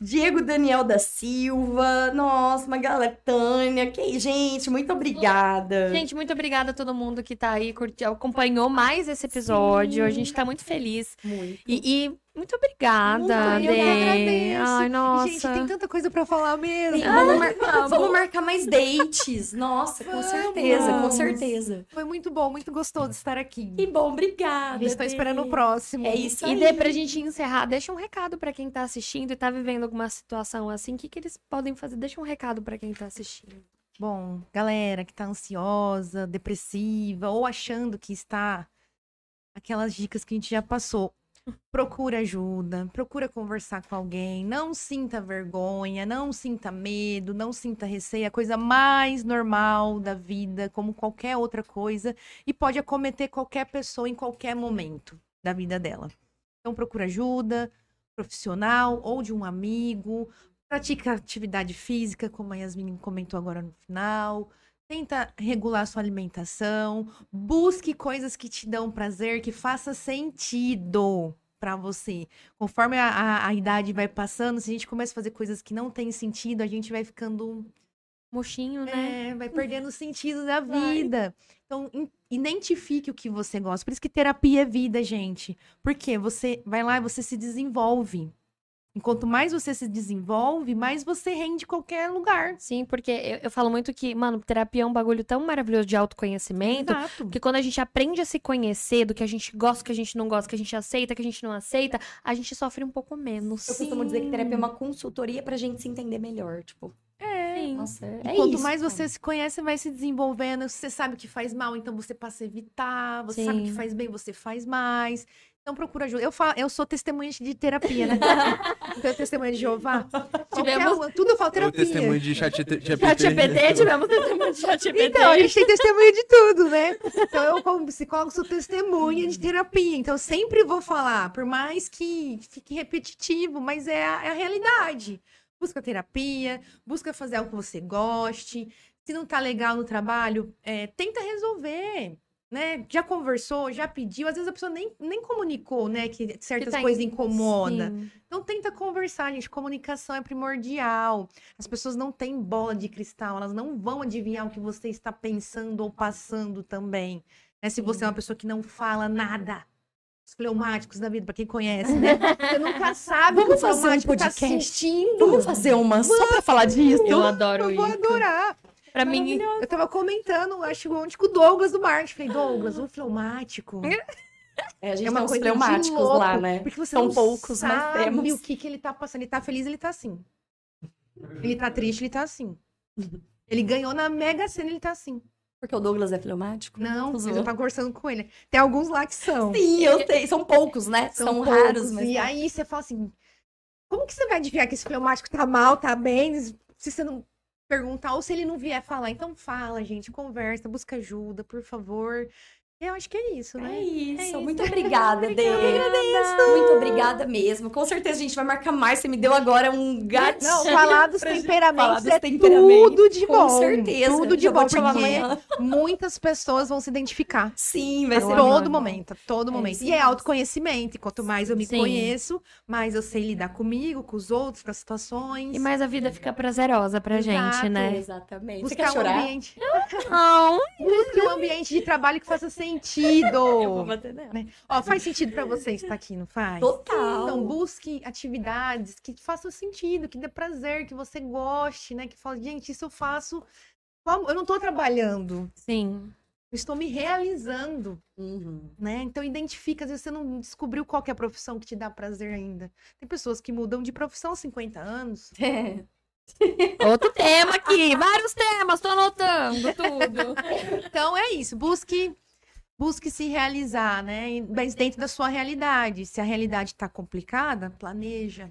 Diego Daniel da Silva. Nossa, uma galera. Tânia. Que... Gente, muito obrigada. Gente, muito obrigada a todo mundo que tá aí, curtiu, acompanhou mais esse episódio. A gente tá muito feliz. Muito. E, e muito obrigada, Muito, Dê. agradeço. Ai, E, nossa. Gente, tem tanta coisa pra falar mesmo. Vamos, mar- vamos marcar mais dates. Nossa, com Vamos. certeza, com certeza. Foi muito bom, muito gostoso estar aqui. Que bom, obrigada. Estou Dê. esperando o próximo. É isso E aí. Dê, pra gente encerrar, deixa um recado pra quem tá assistindo e tá vivendo alguma situação assim. O que, que eles podem fazer? Deixa um recado pra quem tá assistindo. Bom, galera que tá ansiosa, depressiva ou achando que está aquelas dicas que a gente já passou. Procura ajuda, procura conversar com alguém, não sinta vergonha, não sinta medo, não sinta receio, é a coisa mais normal da vida, como qualquer outra coisa, e pode acometer qualquer pessoa em qualquer momento da vida dela. Então procura ajuda profissional ou de um amigo, Pratica atividade física, como a Yasmin comentou agora no final. Tenta regular sua alimentação. Busque coisas que te dão prazer, que faça sentido para você. Conforme a, a- a idade vai passando, se a gente começa a fazer coisas que não têm sentido, a gente vai ficando. Mochinho, né? É, vai perdendo o sentido da Vai. vida. Então, in- identifique o que você gosta. Por isso que terapia é vida, gente. Porque você vai lá e você se desenvolve. Enquanto mais você se desenvolve, mais você rende em qualquer lugar. Sim, porque eu, eu falo muito que, mano, terapia é um bagulho tão maravilhoso de autoconhecimento. Exato. Porque quando a gente aprende a se conhecer do que a gente gosta, que a gente não gosta, que a gente aceita, que a gente não aceita, a gente sofre um pouco menos. Eu costumo dizer que terapia é uma consultoria pra gente se entender melhor, tipo. Sim. Nossa, é E quanto isso, mais cara. você se conhece, vai se desenvolvendo. Você sabe o que faz mal, então você passa a evitar. Você sabe o que Sim. faz bem, você faz mais. Então procura ajuda. Eu, falo, eu sou testemunha de terapia, né? então, testemunha de Jeová. Qualquer Tivemos- uma, tudo Eu terapia. testemunho de chat Chat GPT, tivemos testemunho de chat GPT. Então, a gente tem testemunha de tudo, né? Então, eu, como psicólogo, sou testemunha de terapia. Então, eu sempre vou falar, por mais que fique repetitivo, mas é a, é a realidade. Busca terapia, busca fazer algo que você goste. Se não tá legal no trabalho, é, tenta resolver. Né? Já conversou, já pediu, às vezes a pessoa nem, nem comunicou, né? Que certas tá coisas incomodam. Sim. Então tenta conversar, gente. Comunicação é primordial. As pessoas não têm bola de cristal, elas não vão adivinhar o que você está pensando ou passando também. Né? Se você é uma pessoa que não fala nada. Os fleumáticos da vida, para quem conhece, né? Você nunca sabe o que o Vamos fazer um tá podcast? sentindo. Vamos fazer uma só pra falar disso? Eu adoro Eu vou isso. adorar. Pra mim, Eu tava comentando, acho que com o Douglas do marketing. Falei, Douglas, o fleumático. É, a gente É uma tem uns coisa de fleumáticos louco, lá, né? Porque você São não poucos, mas sabe temos. o que, que ele tá passando. Ele tá feliz, ele tá assim. Ele tá triste, ele tá assim. Ele ganhou na Mega Sena, ele tá assim. Porque o Douglas é fleumático? Não, Zoou. eu tava conversando com ele. Tem alguns lá que são. Sim, eu sei. São poucos, né? São, poucos, raros, mas. E aí você fala assim: como que você vai adivinhar que esse fleumático tá mal, tá bem? Se você não perguntar, ou se ele não vier falar, então fala, gente, conversa, busca ajuda, por favor. Eu acho que é isso, É né? isso. isso. Muito obrigada, Dê. Eu que agradeço. Muito obrigada mesmo. Com certeza a gente vai marcar mais. Você me deu agora um gato. Não, falar dos temperamentos falar dos é temperamentos. tudo de Com bom. certeza. Tudo de bom, porque amanhã. muitas pessoas vão se identificar. Sim, vai A ser todo amo. momento, a todo É momento. isso E é autoconhecimento. E quanto mais eu me Sim. conheço, mais eu sei lidar comigo, com os outros, com as situações. E mais a vida fica prazerosa pra Exato. gente, né? Exatamente. Você Buscar quer um chorar? ambiente, Não. busque um ambiente de trabalho que faça vou sentido. bater nela. Ó, faz sentido pra você estar aqui, não faz? Total. Então, busque atividades que façam sentido, que dê prazer, que você goste, né? Que fale, gente, isso eu faço. Eu não tô trabalhando, Sim. eu estou me realizando, Uhum. né? Então, identifica, às vezes você não descobriu qual que é a profissão que te dá prazer ainda. Tem pessoas que mudam de profissão aos 50 anos. Outro tema aqui. Vários temas, tô anotando tudo. Então, é isso. Busque. Busque se realizar, né? Mas dentro da sua realidade. Se a realidade tá complicada, planeja.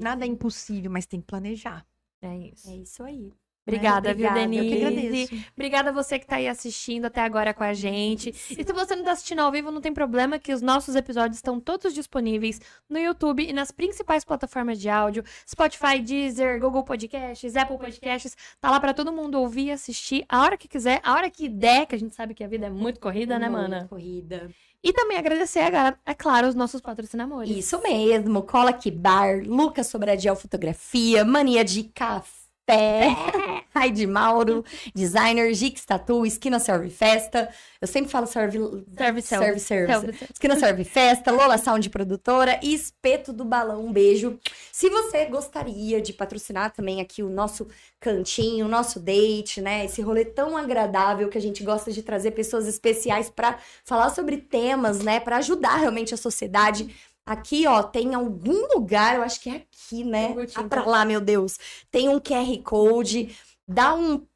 Nada é impossível, mas tem que planejar. É isso. É isso aí. Obrigada, viu, Obrigada, eu Denise? Eu que agradeço. Obrigada a você que tá aí assistindo até agora com a gente. E se você não tá assistindo ao vivo, não tem problema, que os nossos episódios estão todos disponíveis no YouTube e nas principais plataformas de áudio: Spotify, Deezer, Google Podcasts, Apple Podcasts. Tá lá pra todo mundo ouvir e assistir a hora que quiser, a hora que der, que a gente sabe que a vida é muito corrida, né, Muito mana? Corrida. E também agradecer, agora, é claro, os nossos patrocinadores. Isso mesmo. Cola aqui bar, Lucas Sobradiel Fotografia, Mania de Café. Ai de Mauro, designer, Gix Tatu, Esquina Serve Festa. Eu sempre falo serve, Serve, serve, serve. Serve. Esquina Serve Festa, Lola Sound Produtora e Espeto do Balão. Um beijo. Se você gostaria de patrocinar também aqui o nosso cantinho, o nosso date, né? Esse rolê tão agradável que a gente gosta de trazer pessoas especiais para falar sobre temas, né? Para ajudar realmente a sociedade. Aqui, ó, tem algum lugar, eu acho que é aqui, né? Ah, pra lá, meu Deus. Tem um QR Code, dá um.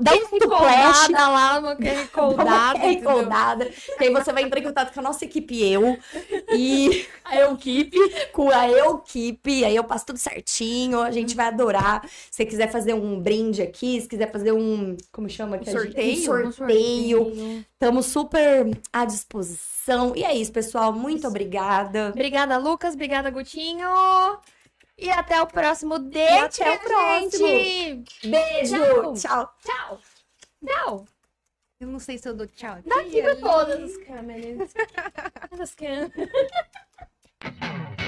Dá um tuplash Coldada lá, uma recordada. Que aí você vai entrar em contato com a nossa equipe eu e A equipe. com a Equipe. Aí eu passo tudo certinho. A gente vai adorar. Se você quiser fazer um brinde aqui, se quiser fazer um. Como chama? que a gente- sorteio? Um sorteio. Estamos super à disposição. E é isso, pessoal. Muito obrigada. Obrigada, Lucas. Obrigada, Gutinho. E até o próximo date, até o próximo. Beijo. Tchau. Tchau. Tchau. Eu não sei se eu dou tchau aqui. Daqui pra todas as câmeras. Todas as câmeras.